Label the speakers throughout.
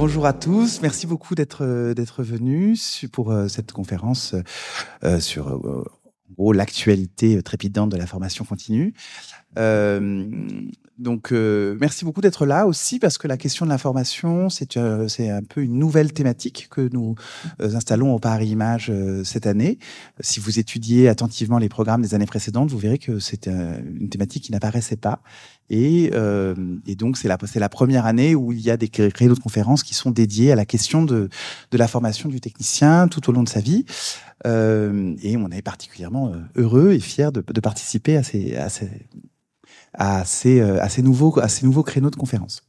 Speaker 1: bonjour à tous. Merci beaucoup d'être d'être venus pour cette conférence sur l'actualité trépidante de la formation continue. Euh, donc, euh, merci beaucoup d'être là aussi parce que la question de l'information, c'est euh, un peu une nouvelle thématique que nous euh, installons au Paris Image cette année. Si vous étudiez attentivement les programmes des années précédentes, vous verrez que c'est une thématique qui n'apparaissait pas. Et, et donc, c'est la, la première année où il y a des créneaux de conférences qui sont dédiés à la question de, de la formation du technicien tout au long de sa vie. et on est particulièrement heureux et fiers de, de participer à ces, à ces à ces, euh, à ces, nouveaux, à ces nouveaux créneaux de conférences.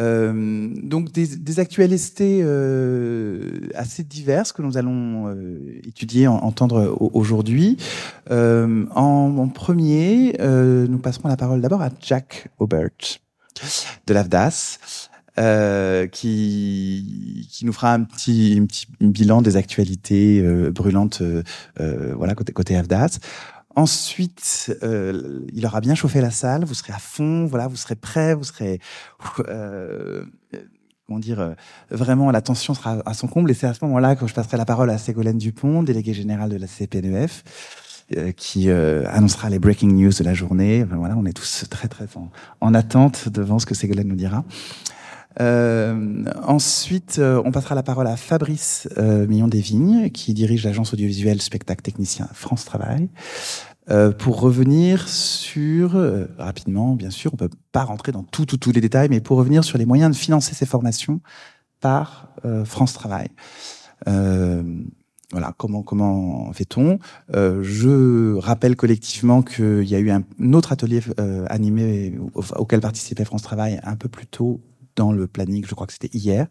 Speaker 1: Euh, donc des, des actualités euh, assez diverses que nous allons euh, étudier, en, entendre aujourd'hui. Euh, en, en, premier, euh, nous passerons la parole d'abord à Jack Aubert de l'AFDAS. qui qui nous fera un petit, un petit bilan des actualités brûlantes voilà côté côté AFDAS. Ensuite, euh, il aura bien chauffé la salle, vous serez à fond, voilà, vous serez prêt, vous serez, euh, comment dire, euh, vraiment l'attention sera à son comble. Et c'est à ce moment-là que je passerai la parole à Ségolène Dupont, déléguée générale de la CPNEF, euh, qui euh, annoncera les breaking news de la journée. voilà, on est tous très très en attente devant ce que Ségolène nous dira. Euh, ensuite, euh, on passera la parole à Fabrice euh, Millon Desvignes, qui dirige l'agence audiovisuelle spectacle technicien France Travail, euh, pour revenir sur euh, rapidement, bien sûr, on peut pas rentrer dans tout, tout, tous les détails, mais pour revenir sur les moyens de financer ces formations par France Travail. voilà, comment comment fait-on? Je rappelle collectivement qu'il y a eu un, autre atelier animé auquel participait France Travail un peu plus tôt dans le planning, je crois que c'était hier,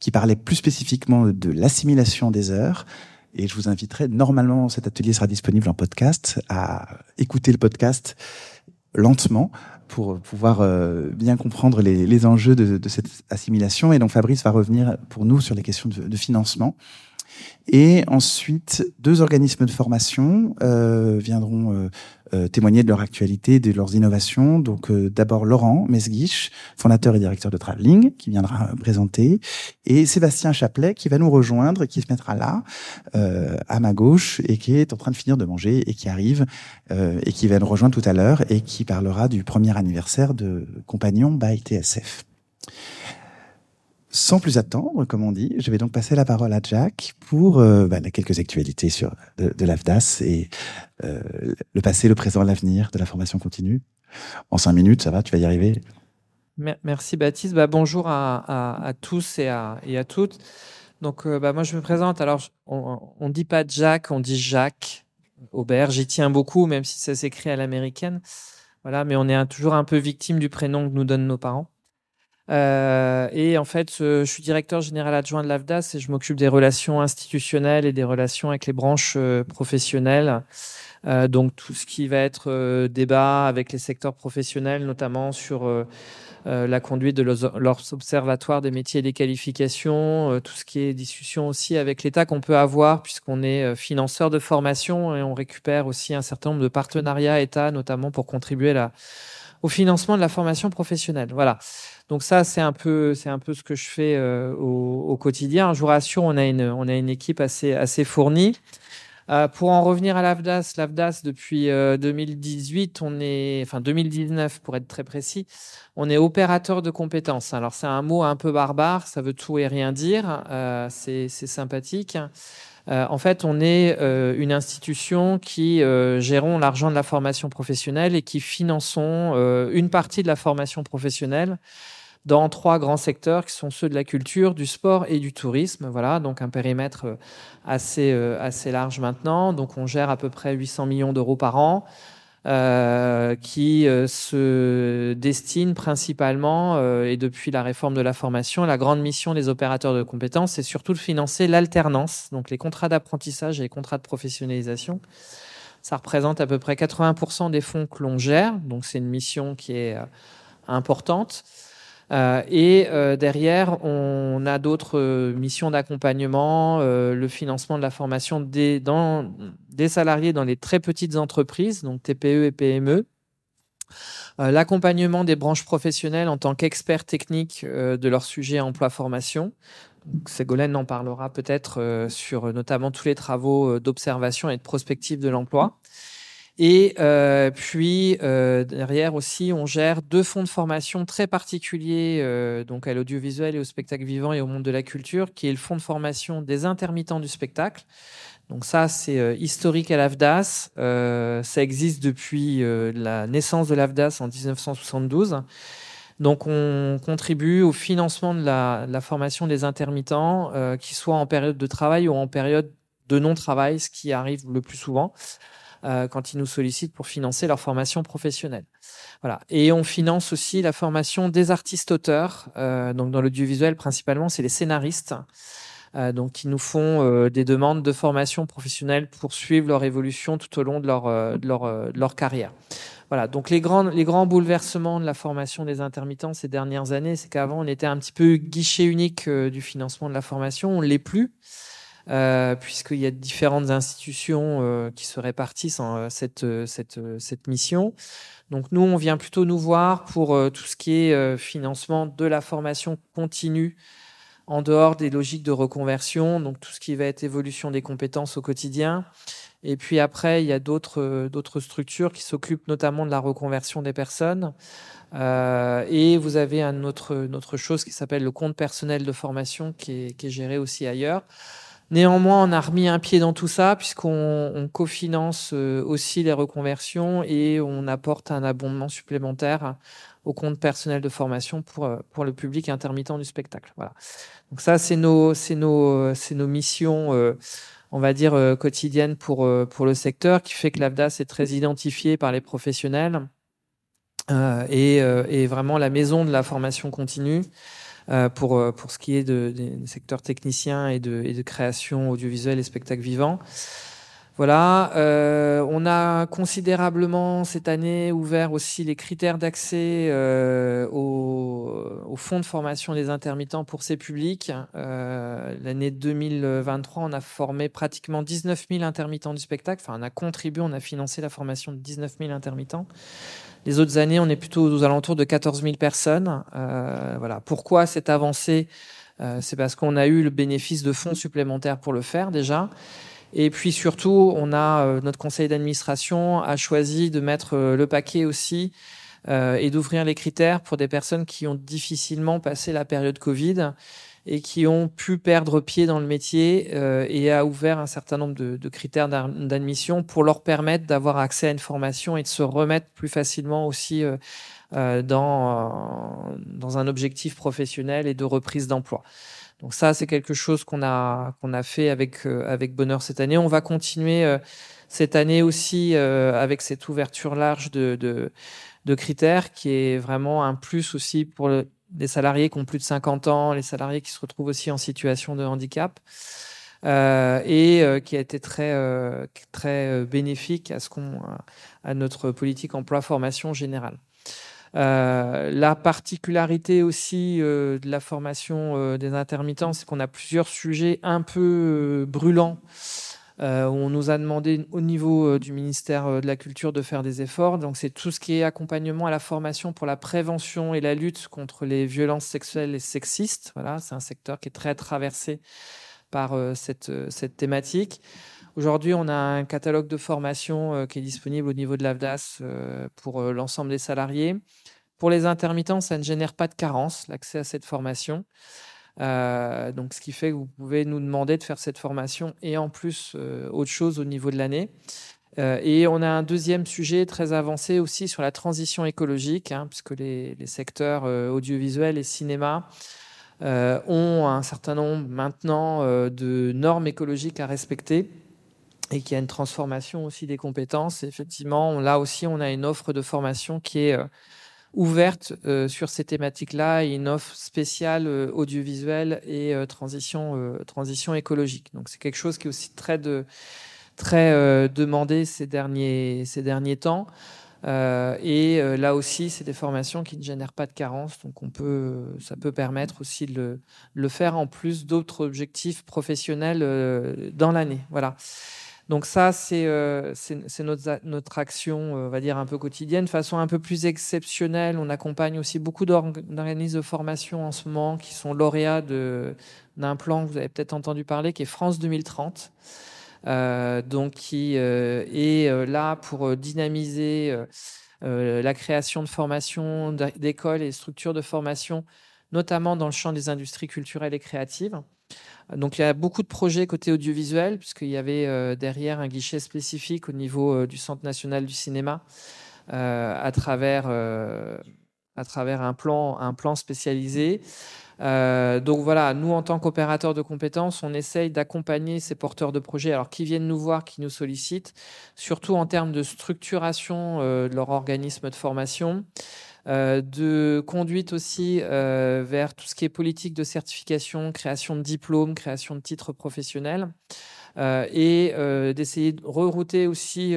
Speaker 1: qui parlait plus spécifiquement de l'assimilation des heures. Et je vous inviterai, normalement, cet atelier sera disponible en podcast, à écouter le podcast lentement pour pouvoir euh, bien comprendre les, enjeux de, cette assimilation. Et donc Fabrice va revenir pour nous sur les questions de financement. Et ensuite, deux organismes de formation euh, viendront euh, euh, témoigner de leur actualité, de leurs innovations. Donc euh, d'abord Laurent Mesguich, fondateur et directeur de Traveling, qui viendra présenter, et Sébastien Chaplet, qui va nous rejoindre, qui se mettra là, euh, à ma gauche, et qui est en train de finir de manger, et qui arrive, et qui va nous rejoindre tout à l'heure, et qui parlera du premier anniversaire de Compagnon by TSF. Sans plus attendre, comme on dit, je vais donc passer la parole à Jack pour euh, bah, quelques actualités sur de, l'AFDAS et euh, le passé, le présent, l'avenir de la formation continue. En cinq minutes, ça va, tu vas y arriver
Speaker 2: Merci Baptiste. Bah, bonjour à, tous et à, toutes. Donc, euh, bah, moi, je me présente. Alors, on ne dit pas Jack, on dit Jacques Aubert. J'y tiens beaucoup, même si ça s'écrit à l'américaine. Voilà, mais on est toujours un peu victime du prénom que nous donnent nos parents. Euh, et en fait, je suis directeur général adjoint de l'AFDAS et je m'occupe des relations institutionnelles et des relations avec les branches euh, professionnelles. Euh, donc tout ce qui va être euh, débat avec les secteurs professionnels, notamment sur euh, la conduite de leurs observatoires des métiers et des qualifications, tout ce qui est discussion aussi avec l'État qu'on peut avoir puisqu'on est financeur de formation et on récupère aussi un certain nombre de partenariats État, notamment pour contribuer la, au financement de la formation professionnelle. Voilà. Donc ça, c'est un peu, c'est un peu ce que je fais euh, au, quotidien. Je vous rassure, on a une, on a une équipe assez, assez fournie. Euh, pour en revenir à l'AFDAS, l'AFDAS depuis euh, 2018, on est, enfin 2019 pour être très précis, on est opérateur de compétences. Alors c'est un mot un peu barbare, ça veut tout et rien dire. Euh, c'est sympathique. Euh, en fait, on est euh, une institution qui euh, gérons l'argent de la formation professionnelle et qui finançons euh, une partie de la formation professionnelle dans trois grands secteurs qui sont ceux de la culture, du sport et du tourisme. Voilà, donc un périmètre euh, assez, assez large maintenant. Donc on gère à peu près 800 millions d'euros par an. Euh, qui euh, se destine principalement, euh, et depuis la réforme de la formation, la grande mission des opérateurs de compétences, c'est surtout de financer l'alternance, donc les contrats d'apprentissage et les contrats de professionnalisation. Ça représente à peu près 80% des fonds que l'on gère, donc c'est une mission qui est importante. Euh, et euh, derrière, on a d'autres euh, missions d'accompagnement, euh, le financement de la formation des, dans, des salariés dans les très petites entreprises, donc TPE et PME, L'accompagnement des branches professionnelles en tant qu'experts techniques de leur sujet emploi-formation. Ségolène en parlera peut-être sur notamment tous les travaux d'observation et de prospective de l'emploi. Et euh, puis euh, derrière aussi, on gère deux fonds de formation très particuliers, euh, donc à l'audiovisuel et au spectacle vivant et au monde de la culture, qui est le fonds de formation des intermittents du spectacle. Donc ça, c'est historique à l'AFDAS. ça existe depuis la naissance de l'AFDAS en 1972. Donc on contribue au financement de la, la formation des intermittents, qu'ils soient en période de travail ou en période de non-travail, ce qui arrive le plus souvent. Euh, quand ils nous sollicitent pour financer leur formation professionnelle. Voilà. Et on finance aussi la formation des artistes-auteurs. Euh, donc dans l'audiovisuel, principalement, c'est les scénaristes. Euh, donc qui nous font des demandes de formation professionnelle pour suivre leur évolution tout au long de leur, de leur, de leur carrière. Voilà, donc les grands, les grands bouleversements de la formation des intermittents ces dernières années, c'est qu'avant on était un petit peu guichet unique du financement de la formation, on ne l'est plus. Euh, puisqu'il y a différentes institutions euh, qui se répartissent en euh, cette, mission. Donc nous, on vient plutôt nous voir pour tout ce qui est financement de la formation continue en dehors des logiques de reconversion, donc tout ce qui va être évolution des compétences au quotidien. Et puis après, il y a d'autres structures qui s'occupent notamment de la reconversion des personnes. Et vous avez une autre, chose qui s'appelle le compte personnel de formation qui est géré aussi ailleurs. Néanmoins, on a remis un pied dans tout ça puisqu'on cofinance euh, aussi les reconversions et on apporte un abondement supplémentaire au compte personnel de formation pour, euh, pour le public intermittent du spectacle. Voilà. Donc ça, c'est nos, nos, nos missions, euh, on va dire, quotidiennes pour, pour le secteur, qui fait que l'AFDAS est très identifié par les professionnels et, et vraiment la maison de la formation continue. Euh, pour, euh, pour ce qui est de, des secteurs techniciens et de, et de création audiovisuelle et spectacle vivant. Voilà, euh, on a considérablement cette année ouvert aussi les critères d'accès euh, au, au, fonds de formation des intermittents pour ces publics. Euh, L'année 2023, on a formé pratiquement 19 000 intermittents du spectacle. Enfin, on a contribué, on a financé la formation de 19 000 intermittents. Les autres années, on est plutôt aux alentours de 14 000 personnes. Euh, voilà. Pourquoi cette avancée? Euh, C'est parce qu'on a eu le bénéfice de fonds supplémentaires pour le faire déjà. Et puis surtout, on a euh, notre conseil d'administration a choisi de mettre le paquet aussi et d'ouvrir les critères pour des personnes qui ont difficilement passé la période Covid et qui ont pu perdre pied dans le métier euh, et a ouvert un certain nombre de, critères d'admission pour leur permettre d'avoir accès à une formation et de se remettre plus facilement aussi euh, euh dans, euh, dans un objectif professionnel et de reprise d'emploi. Donc ça, c'est quelque chose qu'on a qu'on a fait avec euh, avec bonheur cette année. On va continuer cette année aussi avec cette ouverture large de, de, de critères qui est vraiment un plus aussi pour le, des salariés qui ont plus de 50 ans, les salariés qui se retrouvent aussi en situation de handicap, euh, et euh, qui a été très, euh, très bénéfique à, ce qu'on, à notre politique emploi-formation générale. la particularité aussi de la formation des intermittents, c'est qu'on a plusieurs sujets un peu brûlants euh, on nous a demandé au niveau euh, du ministère euh, de la Culture de faire des efforts. Donc c'est tout ce qui est accompagnement à la formation pour la prévention et la lutte contre les violences sexuelles et sexistes. Voilà, c'est un secteur qui est très traversé par cette, cette thématique. Aujourd'hui, on a un catalogue de formation qui est disponible au niveau de l'AFDAS pour l'ensemble des salariés. Pour les intermittents, ça ne génère pas de carence, l'accès à cette formation. Euh, donc, ce qui fait que vous pouvez nous demander de faire cette formation et en plus euh, autre chose au niveau de l'année. Euh, et on a un deuxième sujet très avancé aussi sur la transition écologique, hein, puisque les, secteurs audiovisuels et cinéma ont un certain nombre maintenant de normes écologiques à respecter et qu'il y a une transformation aussi des compétences. Effectivement, là aussi, on a une offre de formation qui est ouverte euh, sur ces thématiques-là et une offre spéciale euh, audiovisuelle et euh, transition, transition écologique. Donc c'est quelque chose qui est aussi très, de, très demandé ces derniers, ces derniers temps. et là aussi, c'est des formations qui ne génèrent pas de carence, donc on peut, ça peut permettre aussi de le, le faire en plus d'autres objectifs professionnels dans l'année. Voilà. Donc ça, c'est notre, notre action, on va dire, un peu quotidienne. De façon un peu plus exceptionnelle, on accompagne aussi beaucoup d'organismes de formation en ce moment qui sont lauréats d'un plan que vous avez peut-être entendu parler, qui est France 2030. donc qui est là pour dynamiser euh, la création de formations, d'écoles et structures de formation, notamment dans le champ des industries culturelles et créatives. Donc il y a beaucoup de projets côté audiovisuel, puisqu'il y avait euh, derrière un guichet spécifique au niveau euh, du Centre national du cinéma, à, travers, à travers un plan, spécialisé. Euh, donc voilà, nous en tant qu'opérateurs de compétences, on essaye d'accompagner ces porteurs de projets, alors qui viennent nous voir, qui nous sollicitent, surtout en termes de structuration euh, de leur organisme de formation, euh, de conduite aussi vers tout ce qui est politique de certification, création de diplômes, création de titres professionnels. et d'essayer de rerouter aussi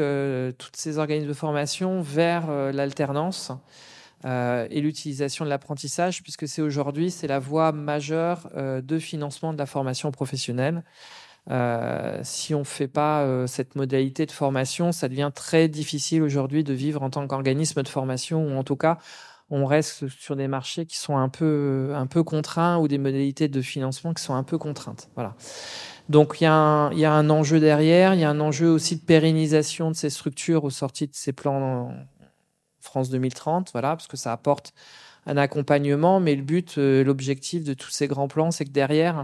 Speaker 2: toutes ces organismes de formation vers l'alternance euh, et l'utilisation de l'apprentissage, puisque c'est aujourd'hui c'est la voie majeure euh, de financement de la formation professionnelle. Euh, si on ne fait pas cette modalité de formation, ça devient très difficile aujourd'hui de vivre en tant qu'organisme de formation, ou en tout cas, on reste sur des marchés qui sont un peu, un peu contraints ou des modalités de financement qui sont un peu contraintes. Voilà. Donc il y, a un, enjeu derrière, il y a un enjeu aussi de pérennisation de ces structures au sorties de ces plans France 2030, voilà, parce que ça apporte un accompagnement, mais le but, euh, l'objectif de tous ces grands plans, c'est que derrière, euh,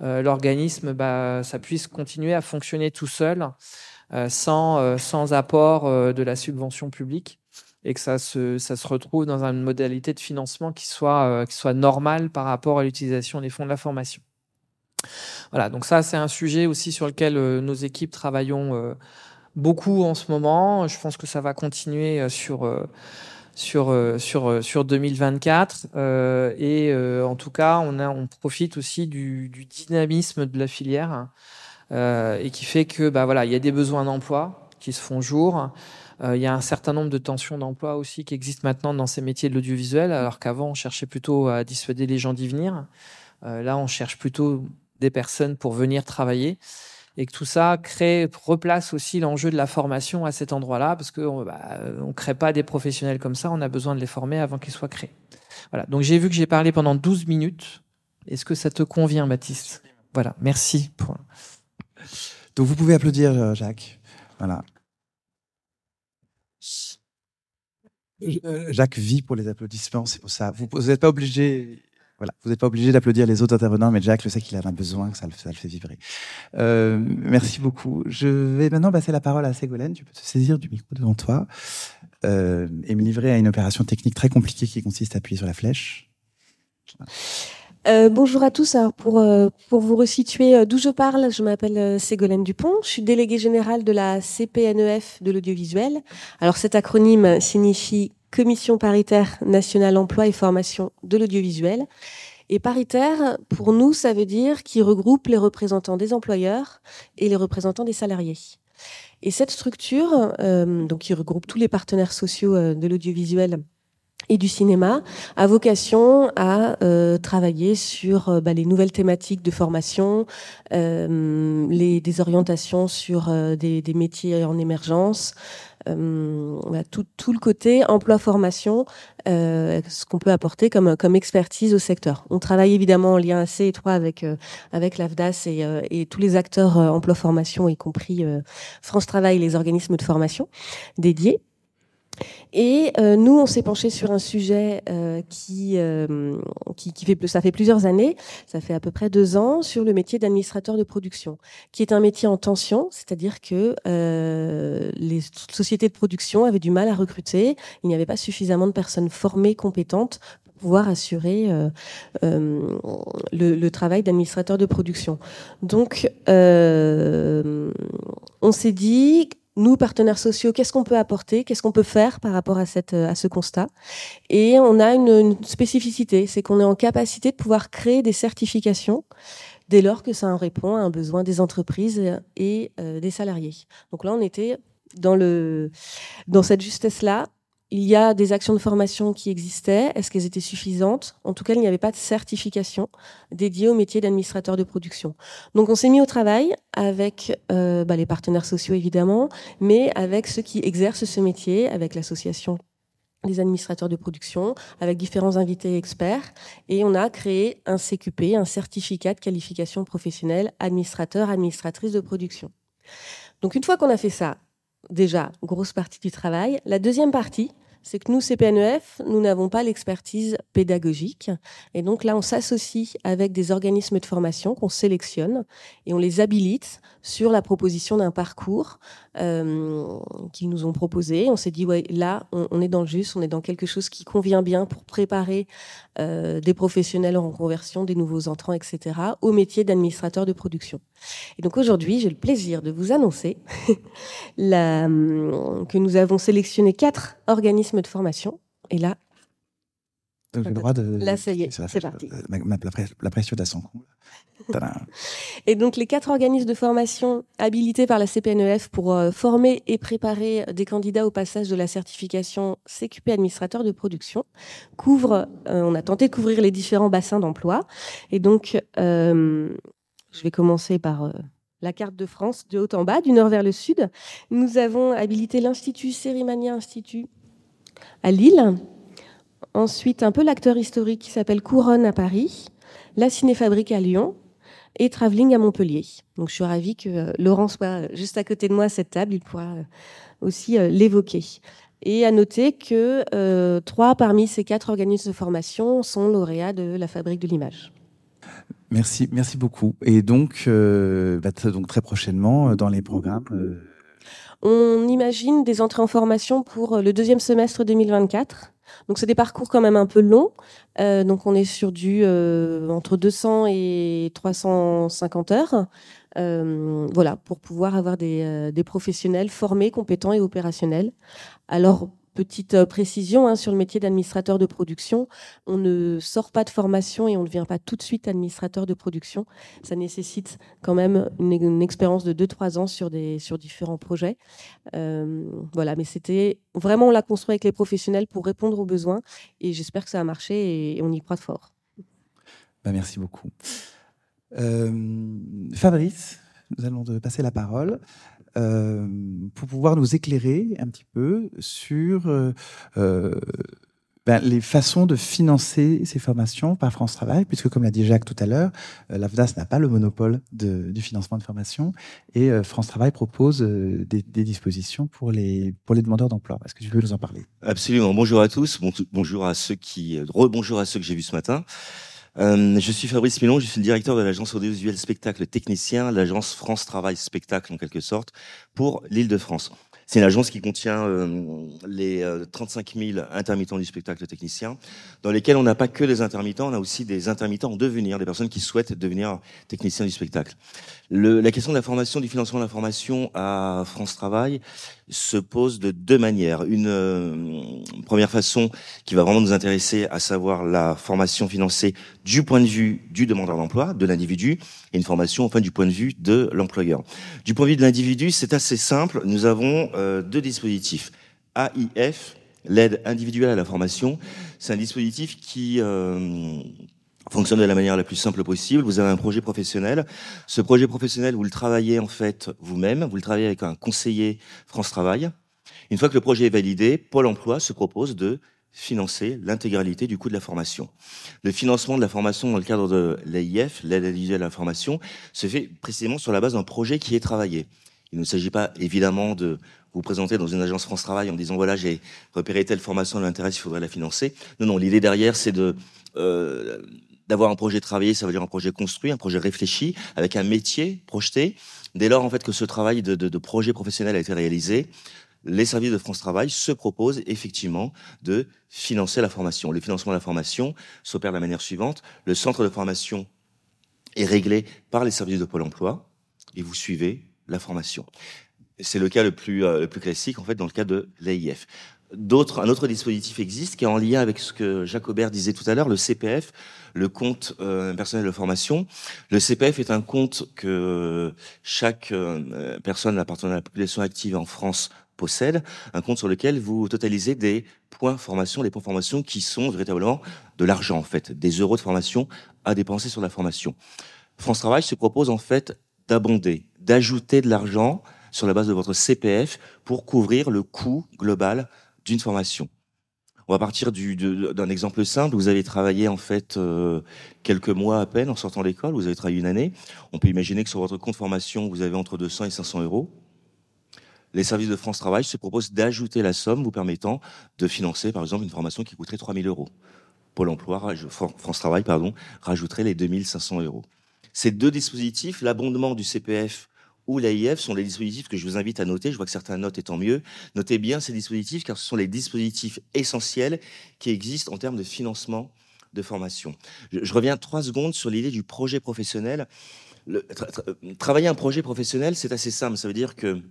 Speaker 2: l'organisme, bah, ça puisse continuer à fonctionner tout seul, euh, sans, sans apport de la subvention publique, et que ça se, ça se retrouve dans une modalité de financement qui soit, qui soit normale par rapport à l'utilisation des fonds de la formation. Voilà, donc ça, c'est un sujet aussi sur lequel nos équipes travaillons beaucoup en ce moment. Je pense que ça va continuer euh, sur euh, sur euh, sur sur 2024 et en tout cas on a on profite aussi du, dynamisme de la filière et qui fait que bah voilà il y a des besoins d'emploi qui se font jour. il y a un certain nombre de tensions d'emploi aussi qui existent maintenant dans ces métiers de l'audiovisuel, alors qu'avant on cherchait plutôt à dissuader les gens d'y venir. là, on cherche plutôt des personnes pour venir travailler et que tout ça crée, replace aussi l'enjeu de la formation à cet endroit-là, parce qu'on bah, ne crée pas des professionnels comme ça, on a besoin de les former avant qu'ils soient créés. Voilà, donc j'ai vu que j'ai parlé pendant 12 minutes. Est-ce que ça te convient, Baptiste? Voilà, merci. Pour...
Speaker 1: Donc vous pouvez applaudir, euh, Jacques. Voilà. Euh, Jacques vit pour les applaudissements, c'est pour ça. Vous n'êtes pas obligé, voilà, vous n'êtes pas obligé d'applaudir les autres intervenants, mais Jacques, je sais qu'il en a besoin, que ça le, fait vibrer. Euh, merci beaucoup. Je vais maintenant passer la parole à Ségolène. Tu peux te saisir du micro devant toi euh, et me livrer à une opération technique très compliquée qui consiste à appuyer sur la flèche.
Speaker 3: Euh, bonjour à tous. Alors pour euh, pour vous resituer euh, d'où je parle, je m'appelle Ségolène Dupont. Je suis déléguée générale de la CPNEF de l'audiovisuel. Alors cet acronyme signifie Commission paritaire nationale emploi et formation de l'audiovisuel. Et paritaire, pour nous, ça veut dire qu'il regroupe les représentants des employeurs et les représentants des salariés. Et cette structure, euh, donc qui regroupe tous les partenaires sociaux euh, de l'audiovisuel et du cinéma, a vocation à euh, travailler sur bah, les nouvelles thématiques de formation, les, des orientations sur des, des, métiers en émergence, euh, tout, tout, le côté emploi-formation, euh, ce qu'on peut apporter comme, comme expertise au secteur. On travaille évidemment en lien assez étroit avec, euh, avec l'AFDAS et, euh, et, tous les acteurs emploi-formation, y compris France Travail, les organismes de formation dédiés. Et euh, nous, on s'est penché sur un sujet euh, qui, euh, qui, qui, fait ça fait plusieurs années, ça fait à peu près deux ans, sur le métier d'administrateur de production, qui est un métier en tension, c'est-à-dire que les sociétés de production avaient du mal à recruter, il n'y avait pas suffisamment de personnes formées, compétentes pouvoir assurer le, le, travail d'administrateur de production. Donc, on s'est dit nous, partenaires sociaux, qu'est-ce qu'on peut apporter, qu'est-ce qu'on peut faire par rapport à, cette, à ce constat. Et on a une, spécificité, c'est qu'on est en capacité de pouvoir créer des certifications dès lors que ça en répond à un besoin des entreprises et euh, des salariés. Donc là, on était dans, le, dans cette justesse-là. Il y a des actions de formation qui existaient. Est-ce qu'elles étaient suffisantes? En tout cas, il n'y avait pas de certification dédiée au métier d'administrateur de production. Donc, on s'est mis au travail avec euh, bah, les partenaires sociaux, évidemment, mais avec ceux qui exercent ce métier, avec l'association des administrateurs de production, avec différents invités experts. Et on a créé un CQP, un certificat de qualification professionnelle administrateur, administratrice de production. Donc, une fois qu'on a fait ça, déjà, grosse partie du travail. La deuxième partie, c'est que nous, CPNEF, nous n'avons pas l'expertise pédagogique. Et donc là, on s'associe avec des organismes de formation qu'on sélectionne et on les habilite sur la proposition d'un parcours euh, qu'ils nous ont proposé. On s'est dit, ouais, là, on, est dans le juste, on est dans quelque chose qui convient bien pour préparer euh, des professionnels en conversion, des nouveaux entrants, etc., au métier d'administrateur de production. Et donc aujourd'hui, j'ai le plaisir de vous annoncer que nous avons sélectionné quatre organismes de formation. Et là,
Speaker 1: le droit de.
Speaker 3: Là, ça y est, c'est parti.
Speaker 1: La, pression d'ascend.
Speaker 3: et donc, les quatre organismes de formation habilités par la CPNEF pour euh, former et préparer des candidats au passage de la certification CQP administrateur de production couvrent, euh, on a tenté de couvrir les différents bassins d'emploi. Et donc, euh, je vais commencer par la carte de France de haut en bas, du nord vers le sud. Nous avons habilité l'Institut Sérimania Institut à Lille. Ensuite, un peu l'acteur historique qui s'appelle Couronne à Paris, la Cinéfabrique à Lyon et Travelling à Montpellier. Donc je suis ravie que euh, Laurent soit juste à côté de moi à cette table, il pourra euh, aussi euh, l'évoquer. Et à noter que trois parmi ces quatre organismes de formation sont lauréats de la Fabrique de l'image.
Speaker 1: Merci, merci beaucoup. Et donc, bah, donc très prochainement dans les programmes.
Speaker 3: On imagine des entrées en formation pour le deuxième semestre 2024 donc c'est des parcours quand même un peu longs. Euh, donc on est sur du euh, entre 200 et 350 heures. Euh, voilà, pour pouvoir avoir des, des, professionnels formés, compétents et opérationnels. Alors Petite euh, précision hein, sur le métier d'administrateur de production, on ne sort pas de formation et on ne devient pas tout de suite administrateur de production. Ça nécessite quand même une, expérience de 2-3 ans sur, des, sur différents projets. Euh, voilà, mais c'était vraiment, on l'a construit avec les professionnels pour répondre aux besoins et j'espère que ça a marché et, on y croit fort.
Speaker 1: Bah, merci beaucoup. Euh, Fabrice, nous allons te passer la parole. Euh, pour pouvoir nous éclairer un petit peu sur euh, euh, ben, les façons de financer ces formations par France Travail, puisque comme l'a dit Jacques tout à l'heure, l'AFDAS n'a pas le monopole du financement de formation et France Travail propose des, dispositions pour les, pour les demandeurs d'emploi. Est-ce que tu veux nous en parler?
Speaker 4: Absolument. Bonjour à tous. bonjour à ceux qui, rebonjour à ceux que j'ai vus ce matin. Euh, je suis Fabrice Milon, je suis le directeur de l'agence audiovisuelle spectacle technicien, l'agence France Travail Spectacle en quelque sorte, pour l'île de France. C'est une agence qui contient euh, les 35 euh, 000 intermittents du spectacle technicien, dans lesquels on n'a pas que des intermittents, on a aussi des intermittents en devenir, des personnes qui souhaitent devenir techniciens du spectacle. Le, la question de la formation, du financement de la formation à France Travail se pose de deux manières. Une euh, première façon qui va vraiment nous intéresser, à savoir la formation financée du point de vue du demandeur d'emploi, de l'individu, et une formation enfin du point de vue de l'employeur. Du point de vue de l'individu, c'est assez simple. Nous avons euh, deux dispositifs. AIF, l'aide individuelle à la formation, c'est un dispositif qui euh, fonctionne de la manière la plus simple possible. Vous avez un projet professionnel. Ce projet professionnel, vous le travaillez en fait vous-même. Vous le travaillez avec un conseiller France Travail. Une fois que le projet est validé, Pôle Emploi se propose de financer l'intégralité du coût de la formation. Le financement de la formation dans le cadre de l'AIF, l'aide individuelle à la formation, se fait précisément sur la base d'un projet qui est travaillé. Il ne s'agit pas évidemment de vous présenter dans une agence France Travail en disant voilà j'ai repéré telle formation, l'intéresse, il faudrait la financer. Non, non, l'idée derrière c'est de euh, d'avoir un projet travaillé, ça veut dire un projet construit, un projet réfléchi, avec un métier projeté. Dès lors, en fait, que ce travail de, de, de projet professionnel a été réalisé, les services de France Travail se proposent effectivement de financer la formation. Le financement de la formation s'opère de la manière suivante. Le centre de formation est réglé par les services de Pôle emploi et vous suivez la formation. C'est le cas le plus, euh, le plus classique, en fait, dans le cas de l'AIF. Un autre dispositif existe qui est en lien avec ce que Jacques Aubert disait tout à l'heure, le CPF, le compte euh, personnel de formation. Le CPF est un compte que chaque euh, personne appartenant à la population active en France possède, un compte sur lequel vous totalisez des points formation, des points formation qui sont véritablement de l'argent en fait, des euros de formation à dépenser sur la formation. France Travail se propose en fait d'abonder, d'ajouter de l'argent sur la base de votre CPF pour couvrir le coût global d'une formation. On va partir d'un exemple simple. Vous avez travaillé en fait euh, quelques mois à peine en sortant d'école. Vous avez travaillé une année. On peut imaginer que sur votre compte formation, vous avez entre 200 et 500 euros. Les services de France Travail se proposent d'ajouter la somme vous permettant de financer, par exemple, une formation qui coûterait 3000 euros. Pôle emploi, France Travail, pardon, rajouterait les 2500 euros. Ces deux dispositifs, l'abondement du CPF ou l'AIF sont les dispositifs que je vous invite à noter. Je vois que certains notent et tant mieux. Notez bien ces dispositifs car ce sont les dispositifs essentiels qui existent en termes de financement de formation. Je, reviens trois secondes sur l'idée du projet professionnel. travailler un projet professionnel, c'est assez simple. Ça veut dire que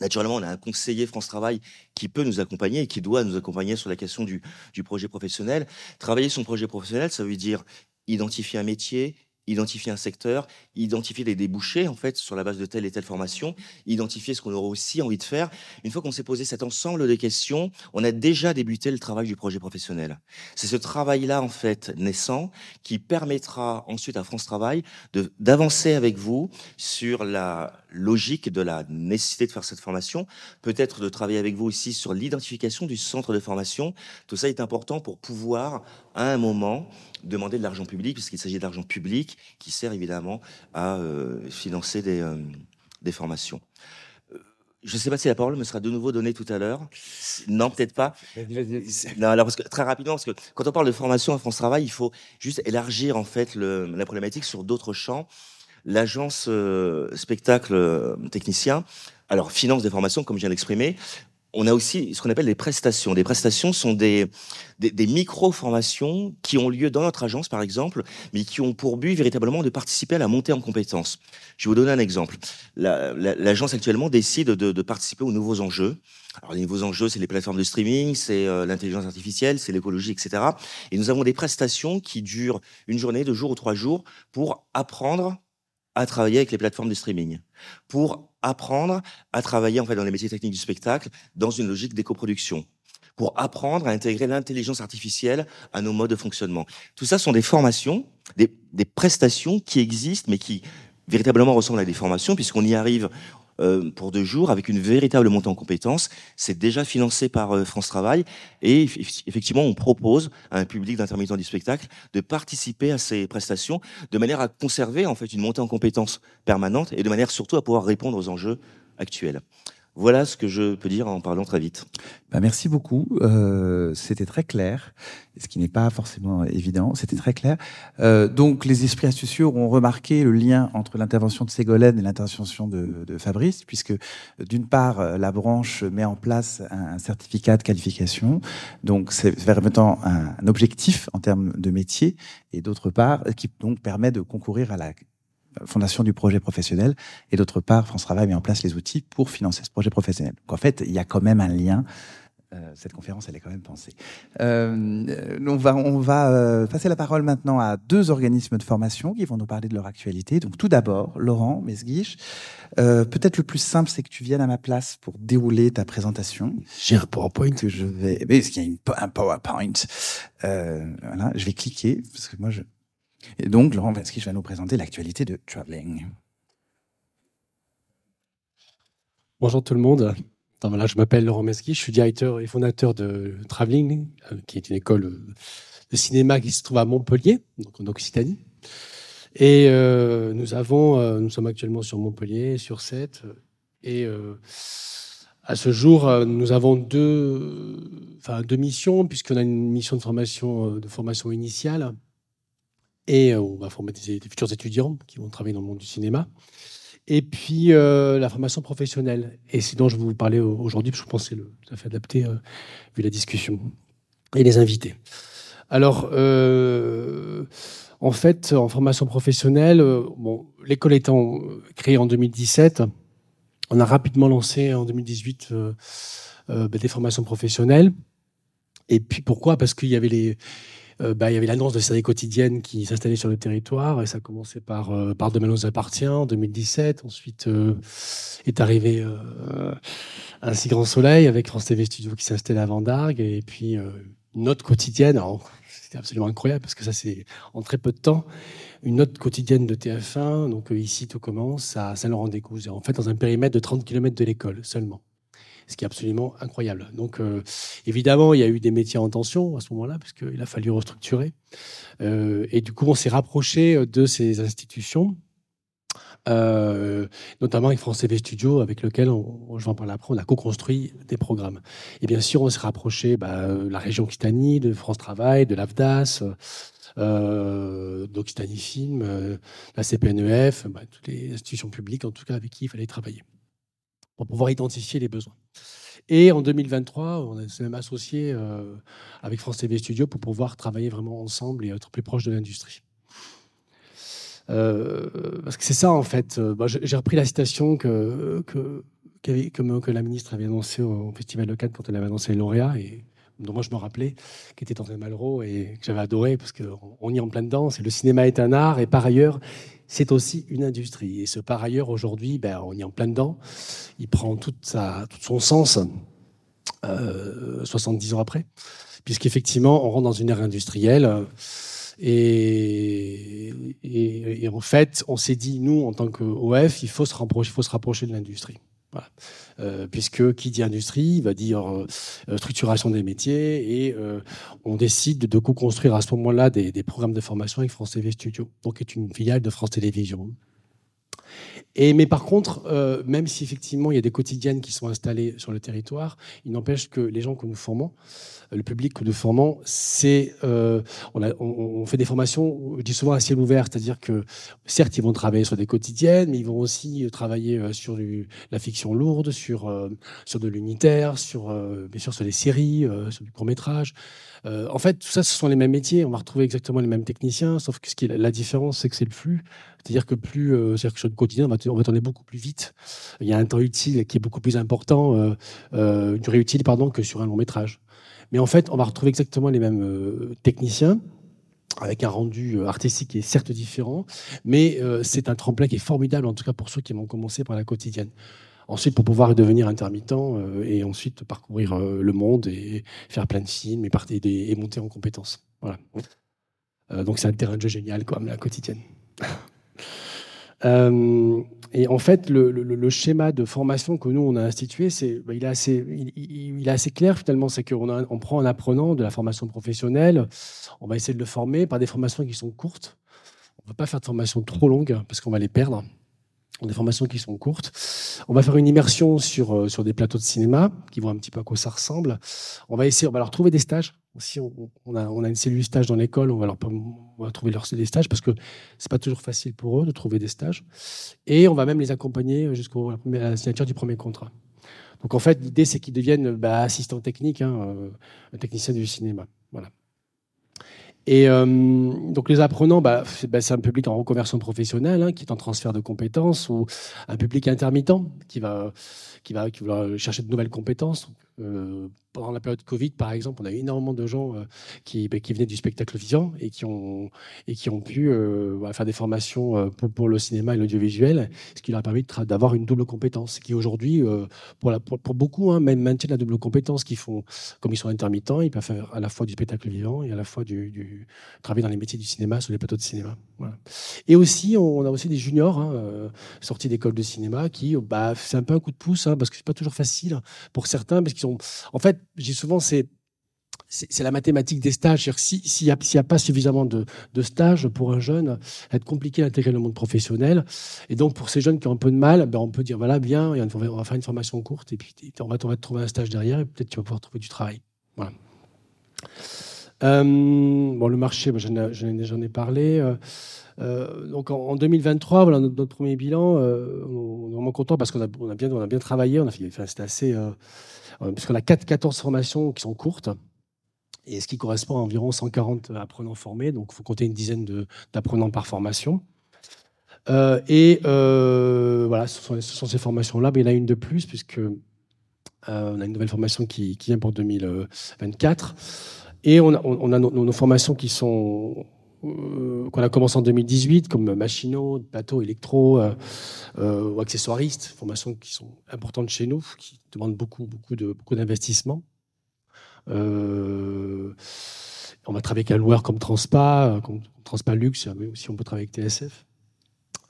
Speaker 4: Naturellement, on a un conseiller France Travail qui peut nous accompagner et qui doit nous accompagner sur la question du, du projet professionnel. Travailler son projet professionnel, ça veut dire identifier un métier, identifier un secteur, identifier des débouchés en fait sur la base de telle et telle formation, identifier ce qu'on aurait aussi envie de faire. Une fois qu'on s'est posé cet ensemble de questions, on a déjà débuté le travail du projet professionnel. C'est ce travail-là en fait naissant qui permettra ensuite à France Travail d'avancer avec vous sur la logique de la nécessité de faire cette formation, peut-être de travailler avec vous aussi sur l'identification du centre de formation. Tout ça est important pour pouvoir à un moment demander de l'argent public, puisqu'il s'agit d'argent public qui sert évidemment à euh, financer des, euh, des formations. Euh, je ne sais pas si la parole me sera de nouveau donnée tout à l'heure. Non, peut-être pas. Non, alors parce que très rapidement, parce que quand on parle de formation à France Travail, il faut juste élargir en fait le, la problématique sur d'autres champs. L'agence spectacle technicien, alors finance des formations, comme je viens d'exprimer on a aussi ce qu'on appelle des prestations. Des prestations sont des, des, micro-formations qui ont lieu dans notre agence, par exemple, mais qui ont pour but véritablement de participer à la montée en compétences. Je vais vous donner un exemple. L'agence actuellement décide de, participer aux nouveaux enjeux. Alors les nouveaux enjeux, c'est les plateformes de streaming, c'est euh, l'intelligence artificielle, c'est l'écologie, etc. Et nous avons des prestations qui durent une journée, deux jours ou trois jours pour apprendre à travailler avec les plateformes de streaming, pour apprendre à travailler en fait dans les métiers techniques du spectacle dans une logique d'éco-production, pour apprendre à intégrer l'intelligence artificielle à nos modes de fonctionnement. Tout ça sont des formations, des, des prestations qui existent, mais qui véritablement ressemblent à des formations puisqu'on y arrive euh, pour deux jours avec une véritable montée en compétences. C'est déjà financé par euh, France Travail et effectivement, on propose à un public d'intermittents du spectacle de participer à ces prestations de manière à conserver en fait une montée en compétences permanente et de manière surtout à pouvoir répondre aux enjeux actuels. Voilà ce que je peux dire en parlant très vite.
Speaker 1: Bah merci beaucoup. Euh, c'était très clair, ce qui n'est pas forcément évident. C'était très clair. Euh, donc, les esprits astucieux ont remarqué le lien entre l'intervention de Ségolène et l'intervention de, Fabrice, puisque d'une part, la branche met en place un, certificat de qualification, donc c'est permettant un objectif en termes de métier, et d'autre part, qui donc permet de concourir à la fondation du projet professionnel, et d'autre part, France Travail met en place les outils pour financer ce projet professionnel. Donc en fait, il y a quand même un lien. Euh, cette conférence, elle est quand même pensée. Euh, on va, on va euh, passer la parole maintenant à deux organismes de formation qui vont nous parler de leur actualité. Donc tout d'abord, Laurent Mesguiche, euh, peut-être le plus simple, c'est que tu viennes à ma place pour dérouler ta présentation.
Speaker 5: J'ai un PowerPoint.
Speaker 1: Que je vais, mais est-ce qu'il y a une, un PowerPoint euh, Voilà, je vais cliquer parce que moi, je, et donc, Laurent Vansky va nous présenter l'actualité de Traveling.
Speaker 5: Bonjour tout le monde. voilà, je m'appelle Laurent Mesqui, je suis directeur et fondateur de Traveling, euh, qui est une école de cinéma qui se trouve à Montpellier, donc en Occitanie. Et euh, nous avons, euh, nous sommes actuellement sur Montpellier, sur 7, et à ce jour, nous avons deux, enfin, deux missions, puisqu'on a une mission de formation, de formation initiale et euh, on va former des, futurs étudiants qui vont travailler dans le monde du cinéma. Et puis euh, la formation professionnelle. Et c'est dont je vais vous parler aujourd'hui, parce que je pense que c'est tout à fait adapté euh, vu la discussion et les invités. Alors, en fait, en formation professionnelle, bon, l'école étant créée en 2017, on a rapidement lancé en 2018 bah, des formations professionnelles. Et puis pourquoi? Parce qu'il y avait les, euh, bah, il y avait l'annonce de séries quotidiennes qui s'installaient sur le territoire. Et ça a commencé par, euh, par Demain nous appartient en 2017. Ensuite euh, est arrivé euh, Un si grand soleil avec France TV Studio qui s'installait à Vendargue. Et puis une autre quotidienne. C'était absolument incroyable parce que ça, c'est en très peu de temps. Une autre quotidienne de TF1. Donc ici, tout commence à Saint-Laurent-des-Gouzes. En fait, dans un périmètre de 30 km de l'école seulement ce qui est absolument incroyable. Donc, euh, évidemment, il y a eu des métiers en tension à ce moment-là, puisqu'il a fallu restructurer. Euh, et du coup, on s'est rapproché de ces institutions, euh, notamment avec France TV Studio, avec lequel, on, je vais en parler après, on a co-construit des programmes. Et bien sûr, on s'est rapproché bah, de la région Occitanie, de France Travail, de l'AFDAS, euh, d'Occitanie Film, la CPNEF, bah, toutes les institutions publiques, en tout cas, avec qui il fallait travailler pour pouvoir identifier les besoins. Et en 2023, on s'est même associé euh, avec France TV Studio pour pouvoir travailler vraiment ensemble et être plus proche de l'industrie. Euh, parce que c'est ça, en fait. Euh, bah, j'ai repris la citation que, que, que, la ministre avait annoncée au Festival de Cannes quand elle avait annoncé les lauréats. Dont moi je me rappelais, qui était André Malraux et que j'avais adoré parce qu'on y est en plein dedans. C'est le cinéma est un art et par ailleurs, c'est aussi une industrie. Et ce par ailleurs, aujourd'hui, ben, on y est en plein dedans. Il prend tout son sens euh, 70 ans après, puisqu'effectivement, on rentre dans une ère industrielle. Et, et, en fait, on s'est dit, nous, en tant qu'OF, il faut se rapprocher, faut se rapprocher de l'industrie. Euh, puisque qui dit industrie va dire euh, structuration des métiers et euh, on décide de co-construire à ce moment-là des, programmes de formation avec France TV Studio, donc est une filiale de France Télévisions. Et, mais par contre, euh, même si effectivement il y a des quotidiennes qui sont installées sur le territoire, il n'empêche que les gens que nous formons, euh, le public que nous formons, c'est, euh, on, on, fait des formations, je dis souvent à ciel ouvert, c'est-à-dire que certes ils vont travailler sur des quotidiennes, mais ils vont aussi travailler sur du, la fiction lourde, sur sur de l'unitaire, sur bien sûr sur des séries, sur du court métrage. En fait, tout ça, ce sont les mêmes métiers. On va retrouver exactement les mêmes techniciens, sauf que la différence, c'est que c'est le flux. C'est-à-dire que plus, euh, c'est-à-dire que sur le quotidien, on va, on tourner beaucoup plus vite. Il y a un temps utile qui est beaucoup plus important, euh, euh, durée utile, pardon, que sur un long métrage. Mais en fait, on va retrouver exactement les mêmes euh, techniciens avec un rendu euh, artistique qui est certes différent, mais c'est un tremplin qui est formidable, en tout cas pour ceux qui vont commencer par la quotidienne. Ensuite, pour pouvoir devenir intermittent et ensuite parcourir le monde et faire plein de films et, monter en compétences. Voilà. donc c'est un terrain de jeu génial, comme la quotidienne. Euh, et en fait, le, schéma de formation que nous, on a institué, c'est, bah, il, est assez, il, est assez clair finalement. C'est qu'on on prend un apprenant de la formation professionnelle, on va essayer de le former par des formations qui sont courtes. On ne va pas faire de formation trop longue parce qu'on va les perdre des formations qui sont courtes. On va faire une immersion sur, euh, sur des plateaux de cinéma qui voient un petit peu à quoi ça ressemble. On va essayer, on va leur trouver des stages. Si on, on, a, on a une cellule stage dans l'école, on va leur on va trouver leur, des stages parce que c'est pas toujours facile pour eux de trouver des stages. Et on va même les accompagner jusqu'à la signature du premier contrat. Donc en fait, l'idée c'est qu'ils deviennent bah, assistants techniques, hein, euh, techniciens du cinéma. Voilà. Et euh, donc les apprenants, bah, bah, c'est un public en reconversion professionnelle hein, qui est en transfert de compétences ou un public intermittent qui va, qui va, qui va chercher de nouvelles compétences. Euh, pendant la période Covid, par exemple, on a eu énormément de gens euh, qui, bah, qui, venaient du spectacle vivant et qui ont, et qui ont pu euh, faire des formations pour, le cinéma et l'audiovisuel, ce qui leur a permis d'avoir une double compétence, qui aujourd'hui, pour, pour, beaucoup, hein, même maintiennent la double compétence, qui font, comme ils sont intermittents, ils peuvent faire à la fois du spectacle vivant et à la fois du, du travailler dans les métiers du cinéma, sur les plateaux de cinéma. Et aussi, on a aussi des juniors hein, sortis d'école de cinéma qui, bah, c'est un peu un coup de pouce, hein, parce que c'est pas toujours facile pour certains, parce qu'ils en fait, dis souvent, c'est c'est la mathématique des stages. S'il n'y a, pas suffisamment de, stages pour un jeune, ça va être compliqué d'intégrer le monde professionnel. Et donc, pour ces jeunes qui ont un peu de mal, ben on peut dire voilà, bien, on va faire une formation courte et puis on va, on va trouver un stage derrière et peut-être tu vas pouvoir trouver du travail. Voilà. Euh, bon, le marché, j'en ai, parlé. Euh, euh, donc en, 2023, voilà notre, premier bilan. on est vraiment content parce qu'on a, bien, on a bien travaillé. On a c'était assez euh, puisqu'on a 4, 14 formations qui sont courtes, et ce qui correspond à environ 140 apprenants formés, donc il faut compter une dizaine d'apprenants par formation. Euh, et euh, voilà, ce sont, ces formations-là, mais il y en a une de plus, puisque on a une nouvelle formation qui, vient pour 2024. Et on a, nos, formations qui sont euh, qu'on a commencé en 2018, comme machinaux, plateau, électro euh, euh, ou accessoiristes, formations qui sont importantes chez nous, qui demandent beaucoup, beaucoup. Euh, on va travailler avec un loueur comme Transpa, comme Transpa Luxe, mais aussi on peut travailler avec TSF.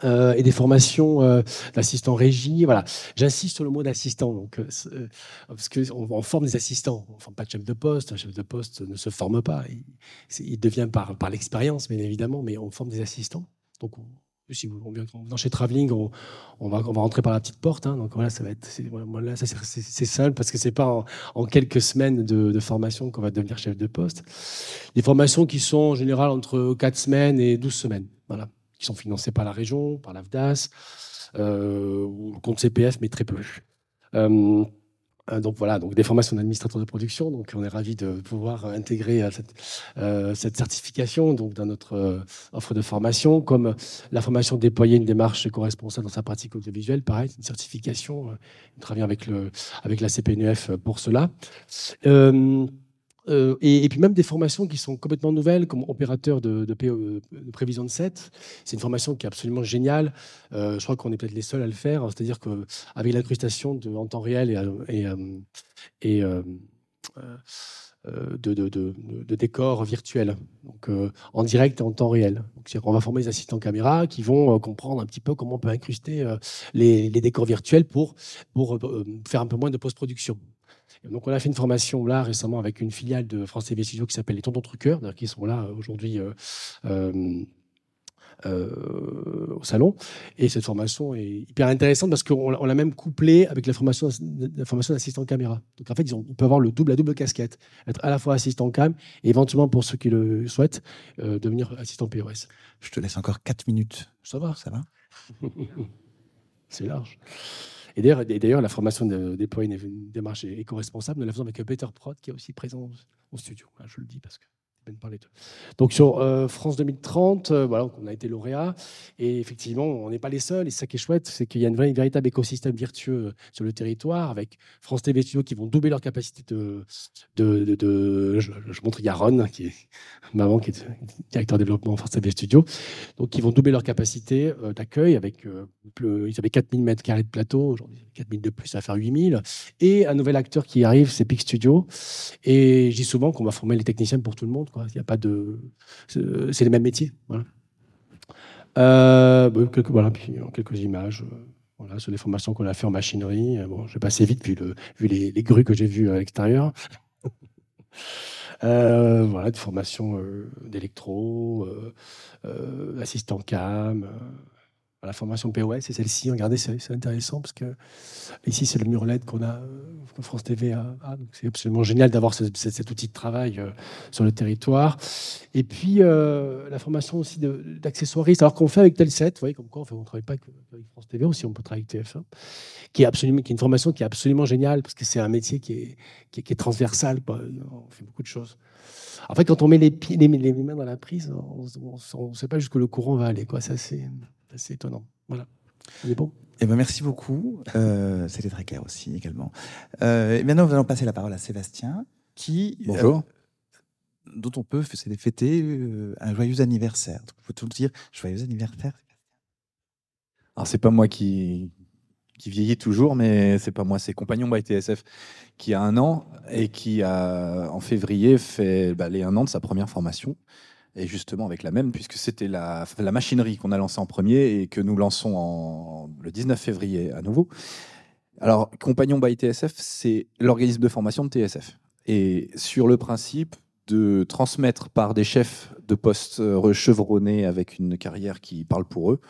Speaker 5: Euh, et des formations euh, d'assistants régie. Voilà, j'insiste sur le mot d'assistant, euh, euh parce que on, on, forme des assistants, on forme pas de chef de poste. Un chef de poste ne se forme pas, il, devient par l'expérience, bien évidemment, mais on forme des assistants. Donc on, si vous dans chez Travelling, on, on, va, on rentrer par la petite porte. Hein, donc voilà, ça va être, c'est simple parce que c'est pas en, en, quelques semaines de, de formation qu'on va devenir chef de poste. Des formations qui sont en général entre 4 semaines et 12 semaines. Voilà qui sont financés par la région, par l'AFDAS, euh, ou le compte CPF, mais très peu. Euh, euh, donc voilà, donc des formations d'administrateur de production. Donc on est ravi de pouvoir intégrer euh, cette, euh, certification dans notre euh, offre de formation, comme la formation déployer une démarche éco-responsable dans sa pratique audiovisuelle. Pareil, une certification. on travaille avec le avec la CPNF pour cela. Euh, et, puis même des formations qui sont complètement nouvelles, comme opérateur de, de prévision de 7. C'est une formation qui est absolument géniale. Euh, je crois qu'on est peut-être les seuls à le faire. C'est-à-dire qu'avec l'incrustation en temps réel et, euh, de, décors virtuels, donc en direct et en temps réel. On va former des assistants caméra qui vont comprendre un petit peu comment on peut incruster les, les, décors virtuels pour faire un peu moins de post-production. Donc, on a fait une formation là récemment avec une filiale de France TV Studio qui s'appelle les Tontons Truqueurs, qui sont là aujourd'hui. Euh, euh, euh, au salon. Et cette formation est hyper intéressante parce qu'on l'a même couplée avec la formation, la formation d'assistant caméra. Donc en fait, ils, ont, ils, peuvent avoir le double, la double casquette, être à la fois assistant cam et éventuellement pour ceux qui le souhaitent euh, devenir assistant POS.
Speaker 1: Je te laisse encore 4 minutes.
Speaker 5: Ça va,
Speaker 1: ça va?
Speaker 5: C'est large. Et d'ailleurs, la formation de déployer une démarche éco-responsable, nous la faisons avec Peter Prod, qui est aussi présent au studio. Je le dis parce que Donc sur euh, France 2030, euh, voilà, on a été lauréat et effectivement, on n'est pas les seuls. Et ça qui est chouette, c'est qu'il y a une vraie, véritable écosystème vertueux sur le territoire avec France TV Studio qui vont doubler leur capacité de, de, de, de je, montre Yaron qui est maman qui est directeur développement France TV Studio, donc qui vont doubler leur capacité euh, d'accueil avec euh, ils avaient 4000 mètres carrés de plateau, aujourd'hui 4000 de plus, ça va faire 8000 et un nouvel acteur qui arrive, c'est Pic Studio. Et dis souvent qu'on va former les techniciens pour tout le monde. Il y a pas de, c'est les mêmes métiers. Voilà. Euh, bon, quelques, voilà, puis quelques images. Euh, voilà, sur les formations qu'on a fait en machinerie. Euh, bon, je vais passer vite vu, vu les, grues que j'ai vues à l'extérieur. euh, voilà, des formations euh, d'électro, euh, assistant cam la formation POS, c'est celle-ci. Regardez, c'est intéressant parce que ici, c'est le mur LED qu'on a, que France TV a. c'est absolument génial d'avoir ce, cet outil de travail euh, sur le territoire. Et puis, euh, la formation aussi d'accessoiristes, alors qu'on fait avec Telset, vous voyez, comme quoi on ne travaille pas avec France TV aussi, on peut travailler avec TF1, qui est, absolument, qui est une formation qui est absolument géniale parce que c'est un métier qui est, transversal. On fait beaucoup de choses. En fait, quand on met les, pieds, les, mains dans la prise, on ne sait pas jusqu'où le courant va aller. Ça, c'est c'est étonnant. Voilà. On est bon
Speaker 1: eh ben, merci beaucoup. Euh, C'était très clair aussi également. Euh, maintenant, nous allons passer la parole à Sébastien, qui
Speaker 6: bonjour,
Speaker 1: euh, dont on peut fêter euh, un joyeux anniversaire. Donc, peut-on dire joyeux anniversaire
Speaker 6: Alors c'est pas moi qui qui vieillit toujours, mais c'est pas moi, c'est Compagnon by TSF qui a un an et qui a en février fait bah, les un an de sa première formation et justement avec la même, puisque c'était la, machinerie qu'on a lancée en premier et que nous lançons le 19 février à nouveau. Alors, Compagnon by TSF, c'est l'organisme de formation de TSF. Et sur le principe de transmettre par des chefs de poste chevronnés avec une carrière qui parle pour eux,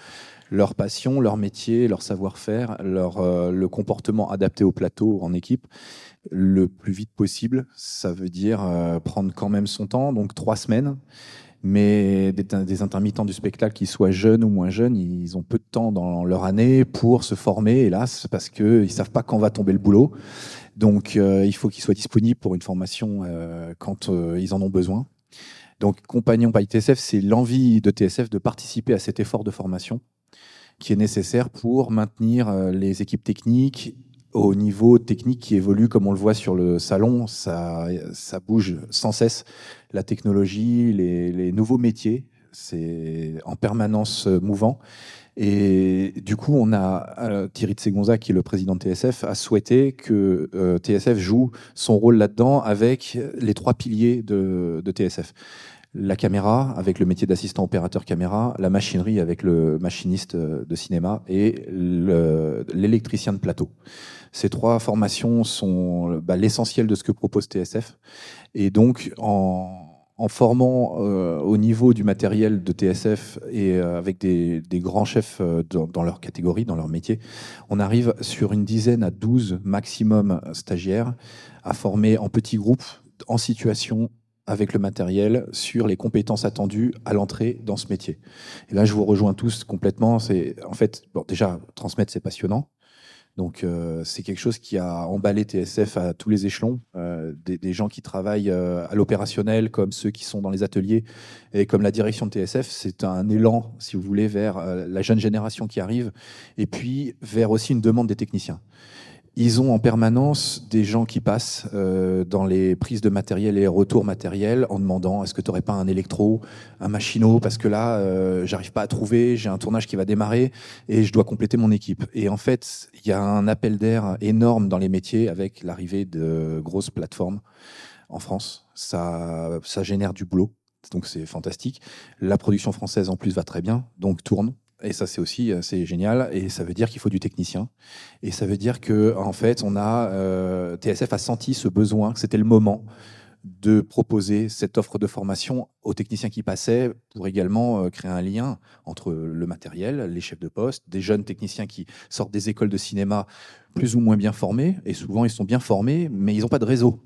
Speaker 6: leur passion, leur métier, leur savoir-faire, leur, euh, le comportement adapté au plateau en équipe le plus vite possible. Ça veut dire euh, prendre quand même son temps, donc trois semaines mais des, intermittents du spectacle, qui soient jeunes ou moins jeunes, ils ont peu de temps dans leur année pour se former, hélas, parce qu'ils ne savent pas quand va tomber le boulot. Donc, euh, il faut qu'ils soient disponibles pour une formation euh, quand euh, ils en ont besoin. Donc, Compagnon by TSF, c'est l'envie de TSF de participer à cet effort de formation qui est nécessaire pour maintenir les équipes techniques au niveau technique qui évolue, comme on le voit sur le salon, ça, ça bouge sans cesse. La technologie, les, les nouveaux métiers, c'est en permanence mouvant. Et du coup, on a euh, Thierry Tsegonza, qui est le président de TSF, a souhaité que euh, TSF joue son rôle là-dedans avec les trois piliers de, de, TSF. La caméra, avec le métier d'assistant opérateur caméra, la machinerie avec le machiniste de cinéma et l'électricien de plateau. Ces trois formations sont bah, l'essentiel de ce que propose TSF. Et donc, en, formant euh, au niveau du matériel de TSF et euh, avec des, grands chefs euh, dans, leur catégorie, dans leur métier, on arrive sur une dizaine à 12 maximum stagiaires à former en petits groupes, en situation avec le matériel, sur les compétences attendues à l'entrée dans ce métier. Et là, je vous rejoins tous complètement. C'est en fait, bon, déjà transmettre, c'est passionnant. Donc euh, c'est quelque chose qui a emballé TSF à tous les échelons, euh, des, gens qui travaillent euh, à l'opérationnel, comme ceux qui sont dans les ateliers, et comme la direction de TSF, c'est un élan, si vous voulez, vers la jeune génération qui arrive, et puis vers aussi une demande des techniciens. Ils ont en permanence des gens qui passent euh, dans les prises de matériel et retours matériels en demandant est-ce que tu n'aurais pas un électro, un machinot, parce que là, euh, j'arrive pas à trouver, j'ai un tournage qui va démarrer et je dois compléter mon équipe. Et en fait, il y a un appel d'air énorme dans les métiers avec l'arrivée de grosses plateformes en France. Ça, ça génère du boulot, donc c'est fantastique. La production française en plus va très bien, donc tourne. Et ça, c'est aussi c'est génial. Et ça veut dire qu'il faut du technicien. Et ça veut dire que, en fait, on a euh, TSF a senti ce besoin, que c'était le moment de proposer cette offre de formation aux techniciens qui passaient pour également euh, créer un lien entre le matériel, les chefs de poste, des jeunes techniciens qui sortent des écoles de cinéma plus ou moins bien formés. Et souvent, ils sont bien formés, mais ils n'ont pas de réseau.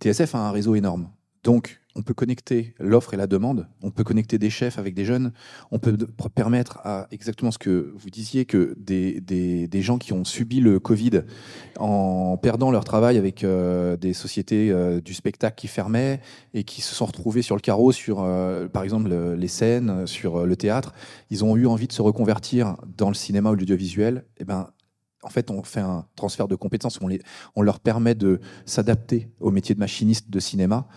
Speaker 6: TSF a un réseau énorme. Donc, on peut connecter l'offre et la demande, on peut connecter des chefs avec des jeunes, on peut permettre à exactement ce que vous disiez, que des, des, gens qui ont subi le Covid en perdant leur travail avec euh, des sociétés euh, du spectacle qui fermaient et qui se sont retrouvés sur le carreau, sur euh, par exemple les scènes, sur le théâtre, ils ont eu envie de se reconvertir dans le cinéma ou l'audiovisuel, et eh ben en fait, on fait un transfert de compétences, on, les, on leur permet de s'adapter au métier de machiniste de cinéma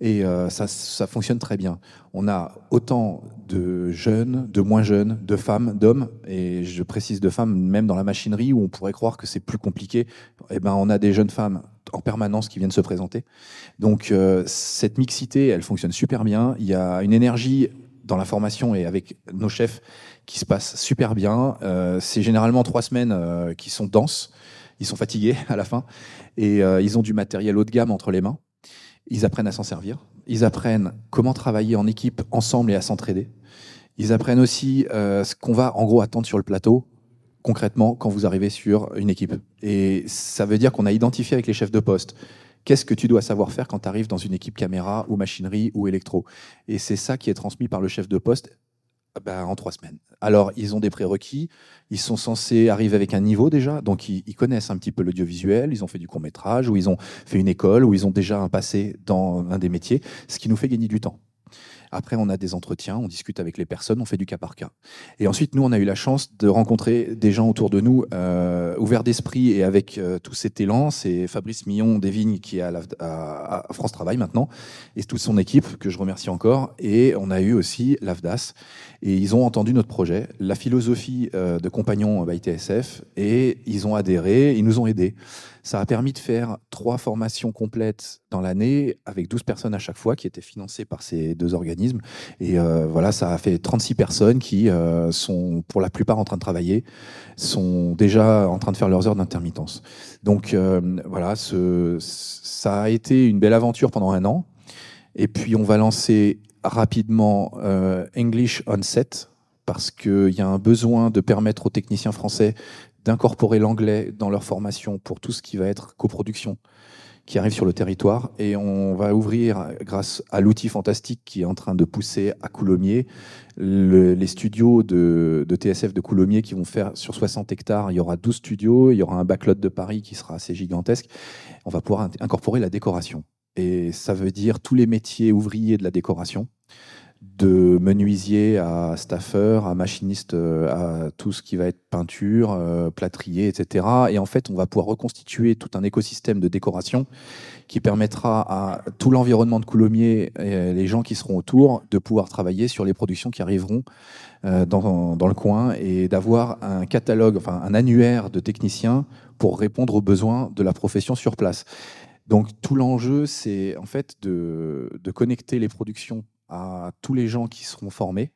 Speaker 6: et euh, ça, ça, fonctionne très bien. On a autant de jeunes, de moins jeunes, de femmes, d'hommes, et je précise de femmes, même dans la machinerie où on pourrait croire que c'est plus compliqué. Eh ben, on a des jeunes femmes en permanence qui viennent se présenter. Donc euh, cette mixité, elle fonctionne super bien. Il y a une énergie dans la formation et avec nos chefs qui se passe super bien. Euh, c'est généralement trois semaines qui sont denses. Ils sont fatigués à la fin et ils ont du matériel haut de gamme entre les mains. Ils apprennent à s'en servir. Ils apprennent comment travailler en équipe ensemble et à s'entraider. Ils apprennent aussi euh, ce qu'on va en gros attendre sur le plateau concrètement quand vous arrivez sur une équipe. Et ça veut dire qu'on a identifié avec les chefs de poste qu'est-ce que tu dois savoir faire quand tu arrives dans une équipe caméra ou machinerie ou électro. Et c'est ça qui est transmis par le chef de poste ben, en trois semaines. Alors, ils ont des prérequis, ils sont censés arriver avec un niveau déjà, donc ils, connaissent un petit peu l'audiovisuel, ils ont fait du court métrage, ou ils ont fait une école, ou ils ont déjà un passé dans un des métiers, ce qui nous fait gagner du temps. Après, on a des entretiens, on discute avec les personnes, on fait du cas par cas. Et ensuite, nous, on a eu la chance de rencontrer des gens autour de nous euh, ouverts d'esprit et avec euh, tout cet élan. C'est Fabrice Millon Desvignes qui est à, France Travail maintenant et toute son équipe que je remercie encore. Et on a eu aussi l'AFDAS et ils ont entendu notre projet, la philosophie euh, de Compagnons by TSF et ils ont adhéré, ils nous ont aidés. Ça a permis de faire trois formations complètes dans l'année avec 12 personnes à chaque fois qui étaient financées par ces deux organismes. Et euh, voilà, ça a fait 36 personnes qui euh, sont pour la plupart en train de travailler, sont déjà en train de faire leurs heures d'intermittence. Donc euh, voilà, ça a été une belle aventure pendant un an. Et puis on va lancer rapidement English on Set parce qu'il y a un besoin de permettre aux techniciens français d'incorporer l'anglais dans leur formation pour tout ce qui va être coproduction qui arrive sur le territoire. Et on va ouvrir, grâce à l'outil fantastique qui est en train de pousser à Coulommiers, les studios de, TSF de Coulommiers qui vont faire sur 60 hectares. Il y aura 12 studios, il y aura un backlot de Paris qui sera assez gigantesque. On va pouvoir incorporer la décoration. Et ça veut dire tous les métiers ouvriers de la décoration de menuisier à staffeur, à machiniste, à tout ce qui va être peinture, plâtrier, etc. Et en fait, on va pouvoir reconstituer tout un écosystème de décoration qui permettra à tout l'environnement de Coulommiers et les gens qui seront autour de pouvoir travailler sur les productions qui arriveront dans, dans le coin et d'avoir un catalogue, enfin un annuaire de techniciens pour répondre aux besoins de la profession sur place. Donc tout l'enjeu, c'est en fait de, connecter les productions à tous les gens qui seront formés.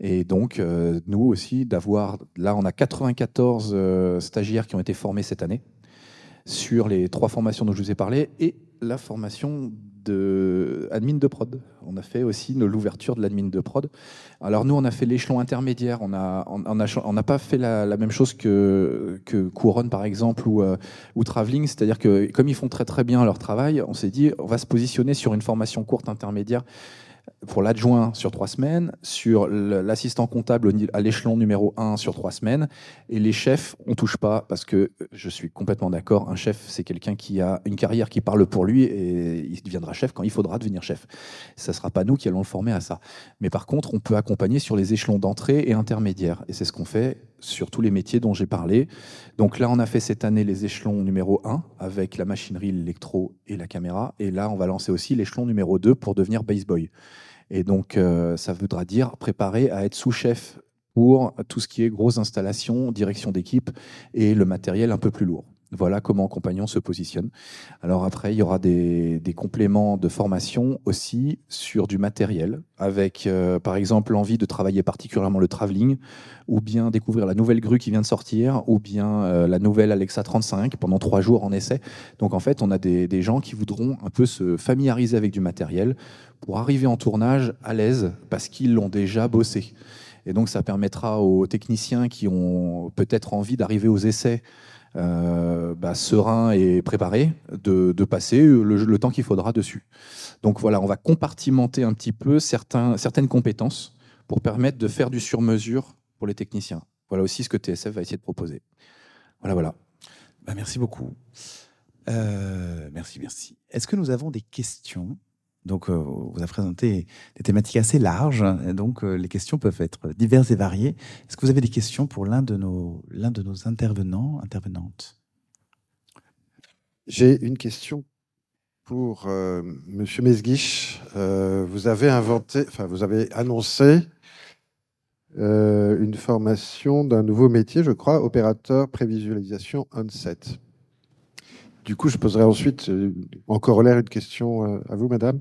Speaker 6: Et donc, euh, nous aussi, d'avoir, là, on a 94 euh, stagiaires qui ont été formés cette année sur les trois formations dont je vous ai parlé et la formation de admin de prod. On a fait aussi l'ouverture de l'admin de prod. Alors nous, on a fait l'échelon intermédiaire. On n'a on, on, pas fait la, même chose que, que Couronne, par exemple, ou, euh, ou Traveling. C'est-à-dire que comme ils font très très bien leur travail, on s'est dit, on va se positionner sur une formation courte intermédiaire pour l'adjoint sur trois semaines, sur l'assistant comptable à l'échelon numéro 1 sur trois semaines, et les chefs, on touche pas, parce que je suis complètement d'accord, un chef, c'est quelqu'un qui a une carrière qui parle pour lui, et il deviendra chef quand il faudra devenir chef. Ne sera pas nous qui allons le former à ça. Mais par contre, on peut accompagner sur les échelons d'entrée et intermédiaire, et c'est ce qu'on fait sur tous les métiers dont j'ai parlé. Donc là, on a fait cette année les échelons numéro 1 avec la machinerie, l'électro et la caméra. Et là, on va lancer aussi l'échelon numéro 2 pour devenir base boy. Et donc, euh, ça voudra dire préparer à être sous-chef pour tout ce qui est grosse installation, direction d'équipe et le matériel un peu plus lourd. Voilà comment Compagnon se positionne. Alors après, il y aura des, compléments de formation aussi sur du matériel, avec euh, par exemple l'envie de travailler particulièrement le travelling, ou bien découvrir la nouvelle grue qui vient de sortir, ou bien euh, la nouvelle Alexa 35 pendant trois jours en essai. Donc en fait, on a des, des gens qui voudront un peu se familiariser avec du matériel pour arriver en tournage à l'aise, parce qu'ils l'ont déjà bossé. Et donc ça permettra aux techniciens qui ont peut-être envie d'arriver aux essais euh, bah, serein et préparé de, passer le, temps qu'il faudra dessus. Donc voilà, on va compartimenter un petit peu certaines compétences pour permettre de faire du sur-mesure pour les techniciens. Voilà aussi ce que TSF va essayer de proposer. Voilà, voilà.
Speaker 1: Bah, merci beaucoup. Euh, merci, merci. Est-ce que nous avons des questions? Donc, euh, vous avez présenté des thématiques assez larges, donc euh, les questions peuvent être diverses et variées. Est-ce que vous avez des questions pour l'un de nos, l'un de nos intervenants, intervenantes?
Speaker 7: J'ai une question pour euh, Monsieur Mesguich. vous avez inventé, enfin, vous avez annoncé une formation d'un nouveau métier, je crois, opérateur prévisualisation on-set. Du coup, je poserai ensuite euh, en corollaire une question euh, à vous, madame.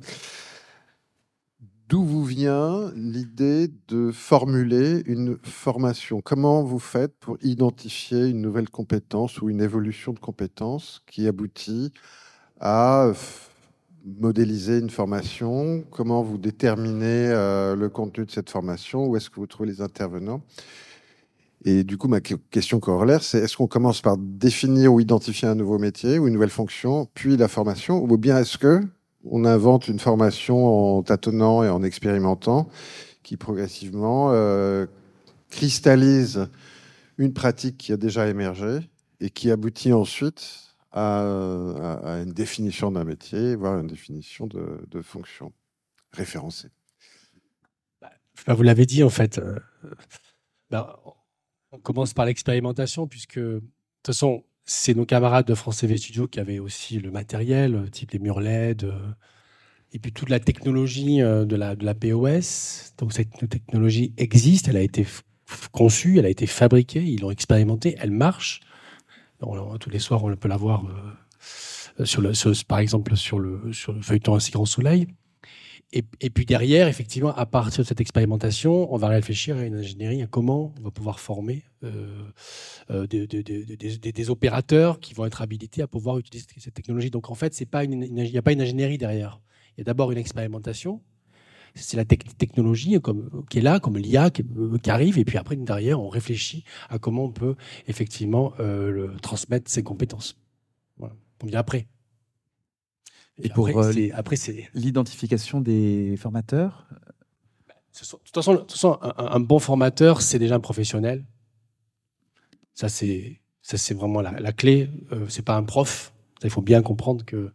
Speaker 7: D'où vous vient l'idée de formuler une formation? Comment vous faites pour identifier une nouvelle compétence ou une évolution de compétence qui aboutit à modéliser une formation? Comment vous déterminez euh, le contenu de cette formation? Où est-ce que vous trouvez les intervenants? Et du coup, ma question corollaire, c'est est-ce qu'on commence par définir ou identifier un nouveau métier ou une nouvelle fonction, puis la formation, ou bien est-ce que on invente une formation en tâtonnant et en expérimentant qui progressivement euh, cristallise une pratique qui a déjà émergé et qui aboutit ensuite à, une définition d'un métier, voire une définition de, fonction référencée?
Speaker 5: Bah, vous l'avez dit en fait. Euh, bah, on commence par l'expérimentation, puisque de toute façon, c'est nos camarades de France TV Studio qui avaient aussi le matériel, euh, type les murs LED, euh, et puis toute la technologie euh, de la, de la POS. Donc cette technologie existe, elle a été conçue, elle a été fabriquée, ils l'ont expérimentée, elle marche. tous les soirs, on peut la voir, sur le, par exemple sur le, sur le feuilleton Ainsi Grand Soleil. Et, puis derrière, effectivement, à partir de cette expérimentation, on va réfléchir à une ingénierie, à comment on va pouvoir former euh, euh, des, opérateurs qui vont être habilités à pouvoir utiliser cette technologie. Donc en fait, il n'y a pas une ingénierie derrière. Il y a d'abord une expérimentation. C'est la technologie qui est là, comme l'IA qui, arrive, et puis après, derrière, on réfléchit à comment on peut effectivement euh, transmettre ses compétences. Voilà. On vient après.
Speaker 1: Et, pour euh, après, c'est l'identification des formateurs
Speaker 5: de toute façon, un, bon formateur, c'est déjà un professionnel. Ça, c'est ça, c'est vraiment la, clé. Euh, c'est pas un prof. il faut bien comprendre que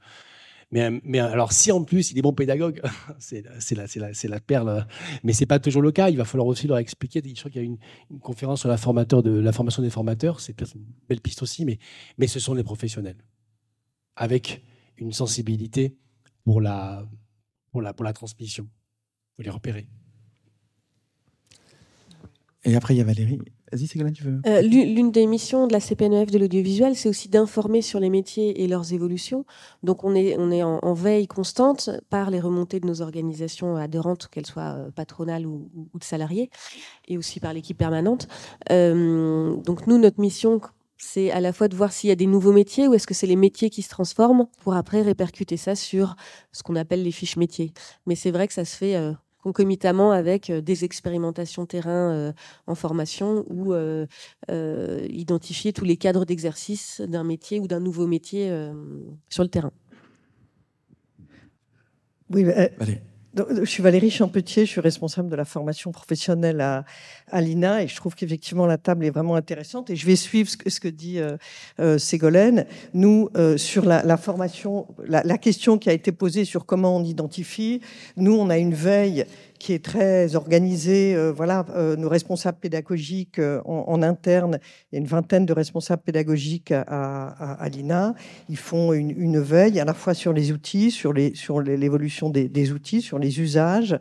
Speaker 5: Mais, mais alors, si en plus il est bon pédagogue, c'est la, la, la, perle. Mais c'est pas toujours le cas. Il va falloir aussi leur expliquer. Je crois qu'il y a une, une, conférence sur la, formateur de, la formation des formateurs. C'est une belle piste aussi, mais, mais ce sont les professionnels. Avec une sensibilité pour la, pour la, pour la transmission. Il faut les repérer.
Speaker 1: Et après, il y a Valérie. Vas-y, Ségolène, tu veux
Speaker 3: euh, L'une des missions de la CPNEF de l'audiovisuel, c'est aussi d'informer sur les métiers et leurs évolutions. Donc, on est, on est en, veille constante par les remontées de nos organisations adhérentes, qu'elles soient euh, patronales ou, de salariés, et aussi par l'équipe permanente. Euh, donc, nous, notre mission, c'est à la fois de voir s'il y a des nouveaux métiers ou est-ce que c'est les métiers qui se transforment pour après répercuter ça sur ce qu'on appelle les fiches métiers. Mais c'est vrai que ça se fait concomitamment avec euh, des expérimentations terrain euh, en formation ou euh, identifier tous les cadres d'exercice d'un métier ou d'un nouveau métier sur le terrain.
Speaker 8: Oui, Allez. Je suis Valérie Champetier, je suis responsable de la formation professionnelle à, à l'INA et je trouve qu'effectivement la table est vraiment intéressante et je vais suivre ce que, ce que dit euh, euh Ségolène. Nous, euh, sur la, la formation, la, la, question qui a été posée sur comment on identifie, nous, on a une veille qui est très organisée. Euh, voilà, euh, nos responsables pédagogiques en, en, interne, il y a une vingtaine de responsables pédagogiques à, à, l'INA. Ils font une, veille à la fois sur les outils, sur l'évolution des, outils, sur les usages.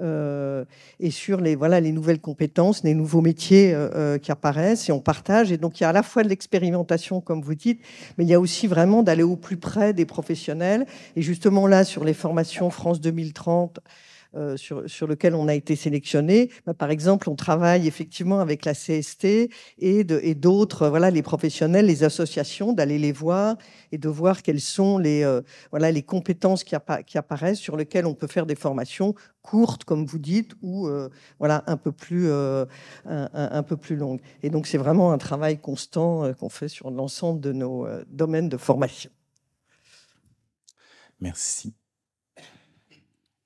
Speaker 8: Euh, et sur les, voilà, les nouvelles compétences, les nouveaux métiers euh, euh, qui apparaissent et on partage. Et donc il y a à la fois de l'expérimentation, comme vous dites, mais il y a aussi vraiment d'aller au plus près des professionnels. Et justement là, sur les formations France 2030, euh, sur, lequel on a été sélectionné. Bah, par exemple, on travaille effectivement avec la CST et d'autres, voilà, les professionnels, les associations, d'aller les voir et de voir quelles sont les, euh, voilà, les compétences qui, apparaissent sur lesquelles on peut faire des formations courtes, comme vous dites, ou euh, voilà, un peu plus, un, peu plus longues. Et donc, c'est vraiment un travail constant qu'on fait sur l'ensemble de nos domaines de formation.
Speaker 1: Merci.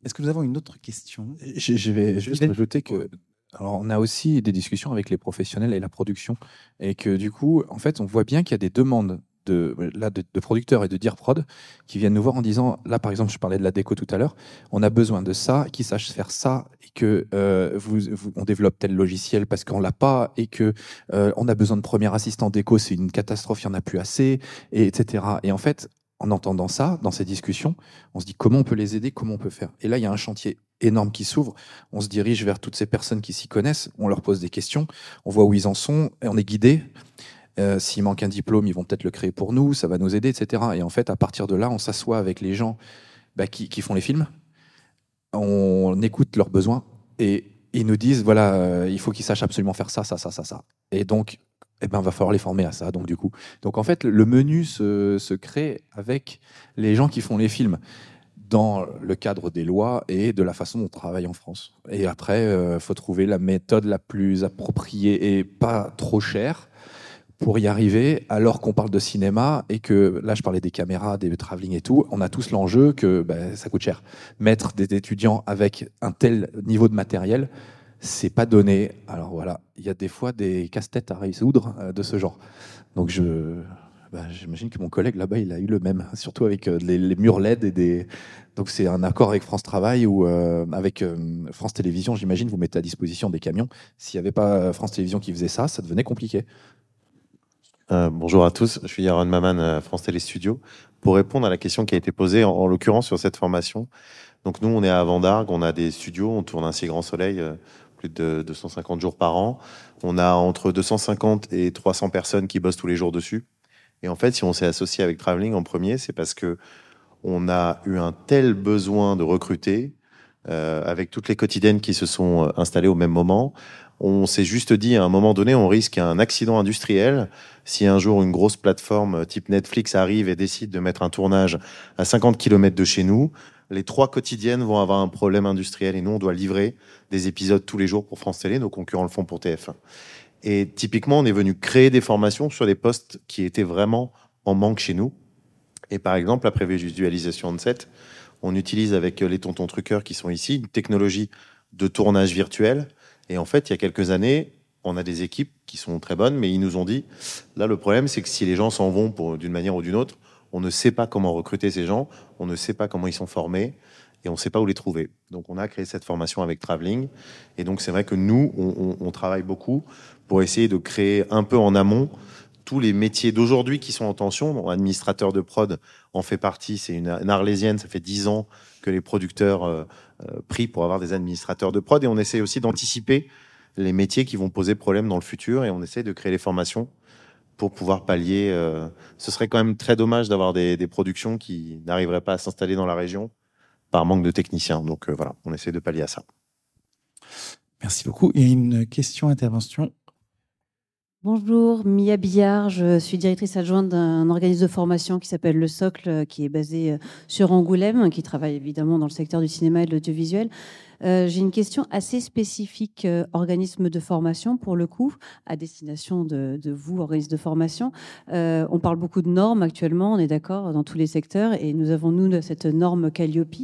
Speaker 1: Est-ce que nous avons une autre question?
Speaker 6: Je, vais juste ajouter que alors, on a aussi des discussions avec les professionnels et la production, et que du coup, en fait, on voit bien qu'il y a des demandes de, là, de, producteurs et de dire prod qui viennent nous voir en disant, là par exemple, je parlais de la déco tout à l'heure, on a besoin de ça, qui sache faire ça, et que euh, vous, on développe tel logiciel parce qu'on l'a pas, et que euh, on a besoin de premier assistant déco, c'est une catastrophe, il y en a plus assez, et etc. Et en fait, en entendant ça, dans ces discussions, on se dit comment on peut les aider, comment on peut faire. Et là, il y a un chantier énorme qui s'ouvre. On se dirige vers toutes ces personnes qui s'y connaissent, on leur pose des questions, on voit où ils en sont, et on est guidé. Euh, S'il manque un diplôme, ils vont peut-être le créer pour nous, ça va nous aider, etc. Et en fait, à partir de là, on s'assoit avec les gens bah, qui, font les films, on écoute leurs besoins, et ils nous disent, voilà, euh, il faut qu'ils sachent absolument faire ça, ça, ça, ça, ça. Et donc, eh ben, va falloir les former à ça. Donc, du coup, donc en fait, le menu se, se, crée avec les gens qui font les films dans le cadre des lois et de la façon dont on travaille en France. Et après, il euh, faut trouver la méthode la plus appropriée et pas trop chère pour y arriver, alors qu'on parle de cinéma et que là, je parlais des caméras, des travelling et tout, on a tous l'enjeu que ben, ça coûte cher. Mettre des étudiants avec un tel niveau de matériel, c'est pas donné. Alors voilà, il y a des fois des casse-têtes à résoudre euh, de ce genre. Donc je, bah, j'imagine que mon collègue là-bas, il a eu le même, surtout avec euh, les, murs LED. Donc c'est un accord avec France Travail ou euh, avec France Télévisions, j'imagine, vous mettez à disposition des camions. S'il n'y avait pas France Télévisions qui faisait ça, ça devenait compliqué.
Speaker 9: bonjour à tous, je suis Yaron Maman, France Télé Studio. Pour répondre à la question qui a été posée, en, en l'occurrence sur cette formation, donc nous, on est à Vendargue, on a des studios, on tourne un si grand soleil de 250 jours par an. On a entre 250 et 300 personnes qui bossent tous les jours dessus. Et en fait, si on s'est associé avec Traveling en premier, c'est parce que on a eu un tel besoin de recruter, euh, avec toutes les quotidiennes qui se sont euh, installées au même moment. On s'est juste dit, à un moment donné, on risque un accident industriel si un jour une grosse plateforme type Netflix arrive et décide de mettre un tournage à 50 km de chez nous les trois quotidiennes vont avoir un problème industriel et nous, on doit livrer des épisodes tous les jours pour France Télé, nos concurrents le font pour TF1. Et typiquement, on est venu créer des formations sur des postes qui étaient vraiment en manque chez nous. Et par exemple, la prévisualisation de set, on utilise avec les tontons truqueurs qui sont ici une technologie de tournage virtuel. Et en fait, il y a quelques années, on a des équipes qui sont très bonnes, mais ils nous ont dit, là, le problème, c'est que si les gens s'en vont d'une manière ou d'une autre, on ne sait pas comment recruter ces gens, on ne sait pas comment ils sont formés et on ne sait pas où les trouver. Donc on a créé cette formation avec Traveling. Et donc c'est vrai que nous, on, travaille beaucoup pour essayer de créer un peu en amont tous les métiers d'aujourd'hui qui sont en tension. Bon, administrateur de prod en fait partie, c'est une, arlésienne, ça fait dix ans que les producteurs euh, euh, prient pour avoir des administrateurs de prod. Et on essaie aussi d'anticiper les métiers qui vont poser problème dans le futur et on essaie de créer les formations pour pouvoir pallier. Euh, ce serait quand même très dommage d'avoir des, des productions qui n'arriveraient pas à s'installer dans la région par manque de techniciens. Donc euh, voilà, on essaie de pallier à ça.
Speaker 1: Merci beaucoup. Il y a une question, intervention.
Speaker 10: Bonjour, Mia Billard, je suis directrice adjointe d'un organisme de formation qui s'appelle Le Socle, qui est basé euh, sur Angoulême, qui travaille évidemment dans le secteur du cinéma et de l'audiovisuel. Euh, j'ai une question assez spécifique, euh, organisme de formation, pour le coup, à destination de, vous, organisme de formation. Euh, on parle beaucoup de normes actuellement, on est d'accord, dans tous les secteurs, et nous avons, nous, cette norme Calliope.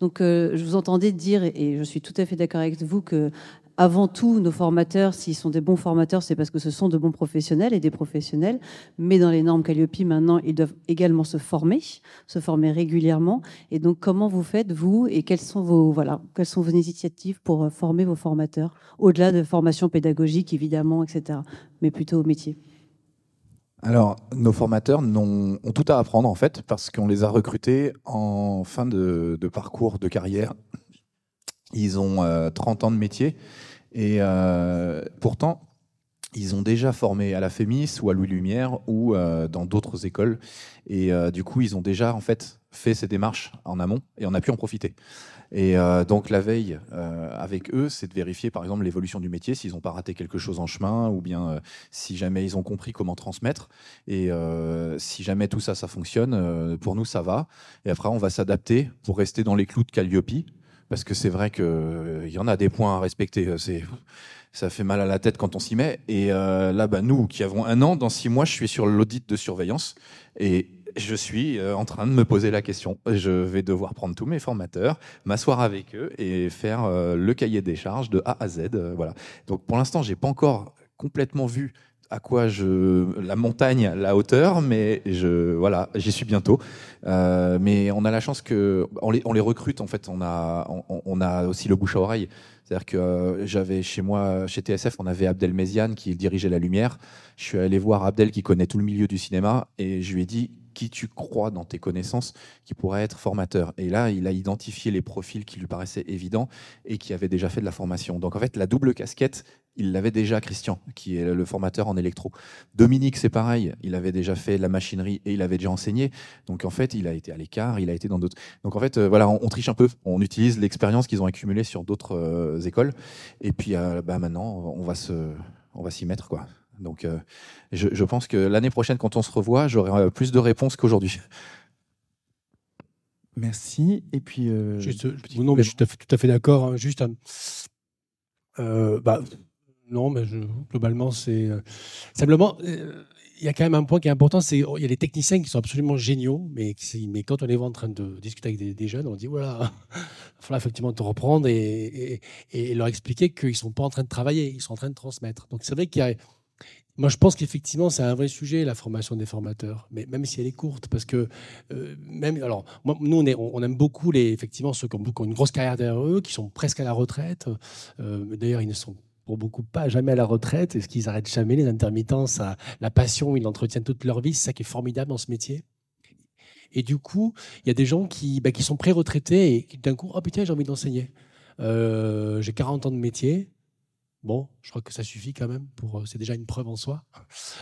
Speaker 10: Donc, je vous entendais dire, et je suis tout à fait d'accord avec vous, que avant tout, nos formateurs, s'ils sont des bons formateurs, c'est parce que ce sont de bons professionnels et des professionnels. Mais dans les normes Calliope, maintenant, ils doivent également se former, se former régulièrement. Et donc, comment vous faites, vous, et quelles sont vos, voilà, quelles sont vos initiatives pour euh, former vos formateurs, au-delà de formation pédagogique, évidemment, etc., mais plutôt au métier?
Speaker 6: Alors, nos formateurs ont, tout à apprendre en fait, parce qu'on les a recrutés en fin de, parcours de carrière. Ils ont 30 euh, ans de métier et euh, pourtant, ils ont déjà formé à la FEMIS ou à Louis Lumière ou euh, dans d'autres écoles. Et du coup, ils ont déjà en fait fait ces démarches en amont et on a pu en profiter. Et donc la veille avec eux, c'est de vérifier par exemple l'évolution du métier, s'ils n'ont pas raté quelque chose en chemin, ou bien si jamais ils ont compris comment transmettre. Et si jamais tout ça, ça fonctionne, pour nous, ça va. Et après, on va s'adapter pour rester dans les clous de Calliope parce que c'est vrai qu'il euh, y en a des points à respecter. Euh, c'est, ça fait mal à la tête quand on s'y met. Et euh, là, bah, nous qui avons un an, dans six mois, je suis sur l'audit de surveillance et je suis en train de me poser la question. Je vais devoir prendre tous mes formateurs, m'asseoir avec eux et faire le cahier des charges de A à Z. voilà. Donc pour l'instant, j'ai pas encore complètement vu à quoi je la montagne, la hauteur, mais je voilà, j'y suis bientôt. Euh, mais on a la chance que on les, recrute en fait. On a on a aussi le bouche à oreille. C'est-à-dire que euh, j'avais chez moi, chez TSF, on avait Abdel Méziane qui dirigeait la lumière. Je suis allé voir Abdel qui connaît tout le milieu du cinéma et je lui ai dit qui tu crois dans tes connaissances qui pourrait être formateur? Et là, il a identifié les profils qui lui paraissaient évidents et qui avaient déjà fait de la formation. Donc en fait, la double casquette, il l'avait déjà, Christian, qui est le formateur en électro. Dominique, c'est pareil, il avait déjà fait de la machinerie et il avait déjà enseigné. Donc en fait, il a été à l'écart, il a été dans d'autres. Donc en fait, euh, voilà, on, triche un peu, on utilise l'expérience qu'ils ont accumulée sur d'autres euh, écoles. Et puis euh, bah, maintenant, on va se, on va s'y mettre quoi. Donc, euh, je, pense que l'année prochaine, quand on se revoit, j'aurai euh, plus de réponses qu'aujourd'hui.
Speaker 1: Merci. Et puis,
Speaker 5: euh, non, mais je suis tout à fait, d'accord. Hein. juste, bah, non, mais globalement, c'est simplement. il y a quand même un point qui est important, c'est il y a des techniciens qui sont absolument géniaux, mais, mais quand on est en train de discuter avec des, jeunes, on dit voilà, il faudra effectivement te reprendre et, leur expliquer qu'ils ne sont pas en train de travailler, ils sont en train de transmettre. Donc c'est vrai qu'il y a moi, je pense qu'effectivement, c'est un vrai sujet, la formation des formateurs, mais même si elle est courte, parce que euh, même, alors, nous, on, aime beaucoup les, effectivement ceux qui ont, une grosse carrière derrière eux, qui sont presque à la retraite. Euh, D'ailleurs, ils ne sont pour beaucoup pas jamais à la retraite, est-ce qu'ils arrêtent jamais les intermittences, la passion, ils l'entretiennent toute leur vie, c'est ça qui est formidable dans ce métier. Et du coup, il y a des gens qui, bah, sont pré-retraités et qui d'un coup, oh putain, j'ai envie d'enseigner. Euh, j'ai 40 ans de métier, Bon, je crois que ça suffit quand même. Pour, euh, c'est déjà une preuve en soi.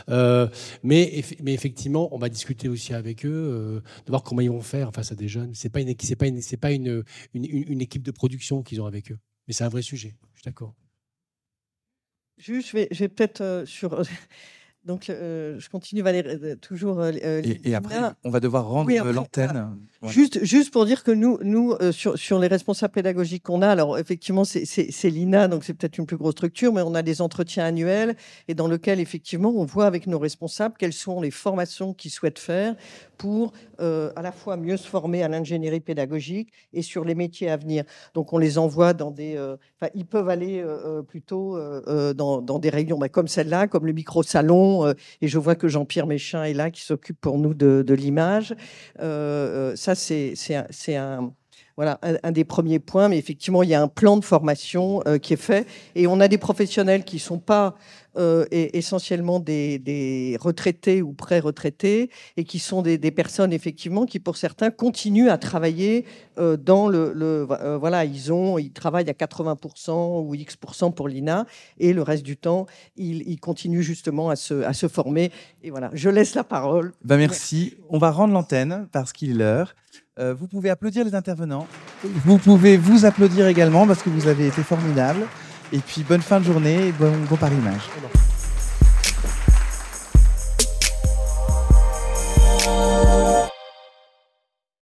Speaker 5: Euh, mais, effectivement, on va discuter aussi avec eux, de voir comment ils vont faire face à des jeunes. Une, c'est pas c'est pas une, une, équipe de production qu'ils ont avec eux. Mais c'est un vrai sujet. Je suis d'accord.
Speaker 8: Juste, je vais, peut-être sur donc, euh, je continue, Valérie, euh, toujours. Euh,
Speaker 1: et, après, on va devoir rendre l'antenne.
Speaker 8: Juste, juste pour dire que nous, nous sur, sur les responsables pédagogiques qu'on a, alors effectivement, c'est l'INA, donc c'est peut-être une plus grosse structure, mais on a des entretiens annuels et dans lequel, effectivement, on voit avec nos responsables quelles sont les formations qu'ils souhaitent faire pour à la fois mieux se former à l'ingénierie pédagogique et sur les métiers à venir. Donc, on les envoie dans des. Enfin, ils peuvent aller plutôt dans, dans, des réunions bah, comme celle-là, comme le micro-salon formation. et je vois que Jean-Pierre Méchin est là, qui s'occupe pour nous de, de l'image. ça, c'est un voilà, un, des premiers points, mais effectivement, il y a un plan de formation euh, qui est fait et on a des professionnels qui ne sont pas euh, essentiellement des, retraités ou pré-retraités et qui sont des, personnes, effectivement, qui pour certains continuent à travailler euh, dans le. voilà, ils, ont, ils travaillent à 80% ou X% pour l'INA et le reste du temps, ils, continuent justement à se, à se former. Et voilà, je laisse la parole.
Speaker 1: Ben merci. On va rendre l'antenne parce qu'il est l'heure. Euh, vous pouvez applaudir les intervenants. Vous pouvez vous applaudir également parce que vous avez été formidable. Et puis bonne fin de journée et bon, bon Image.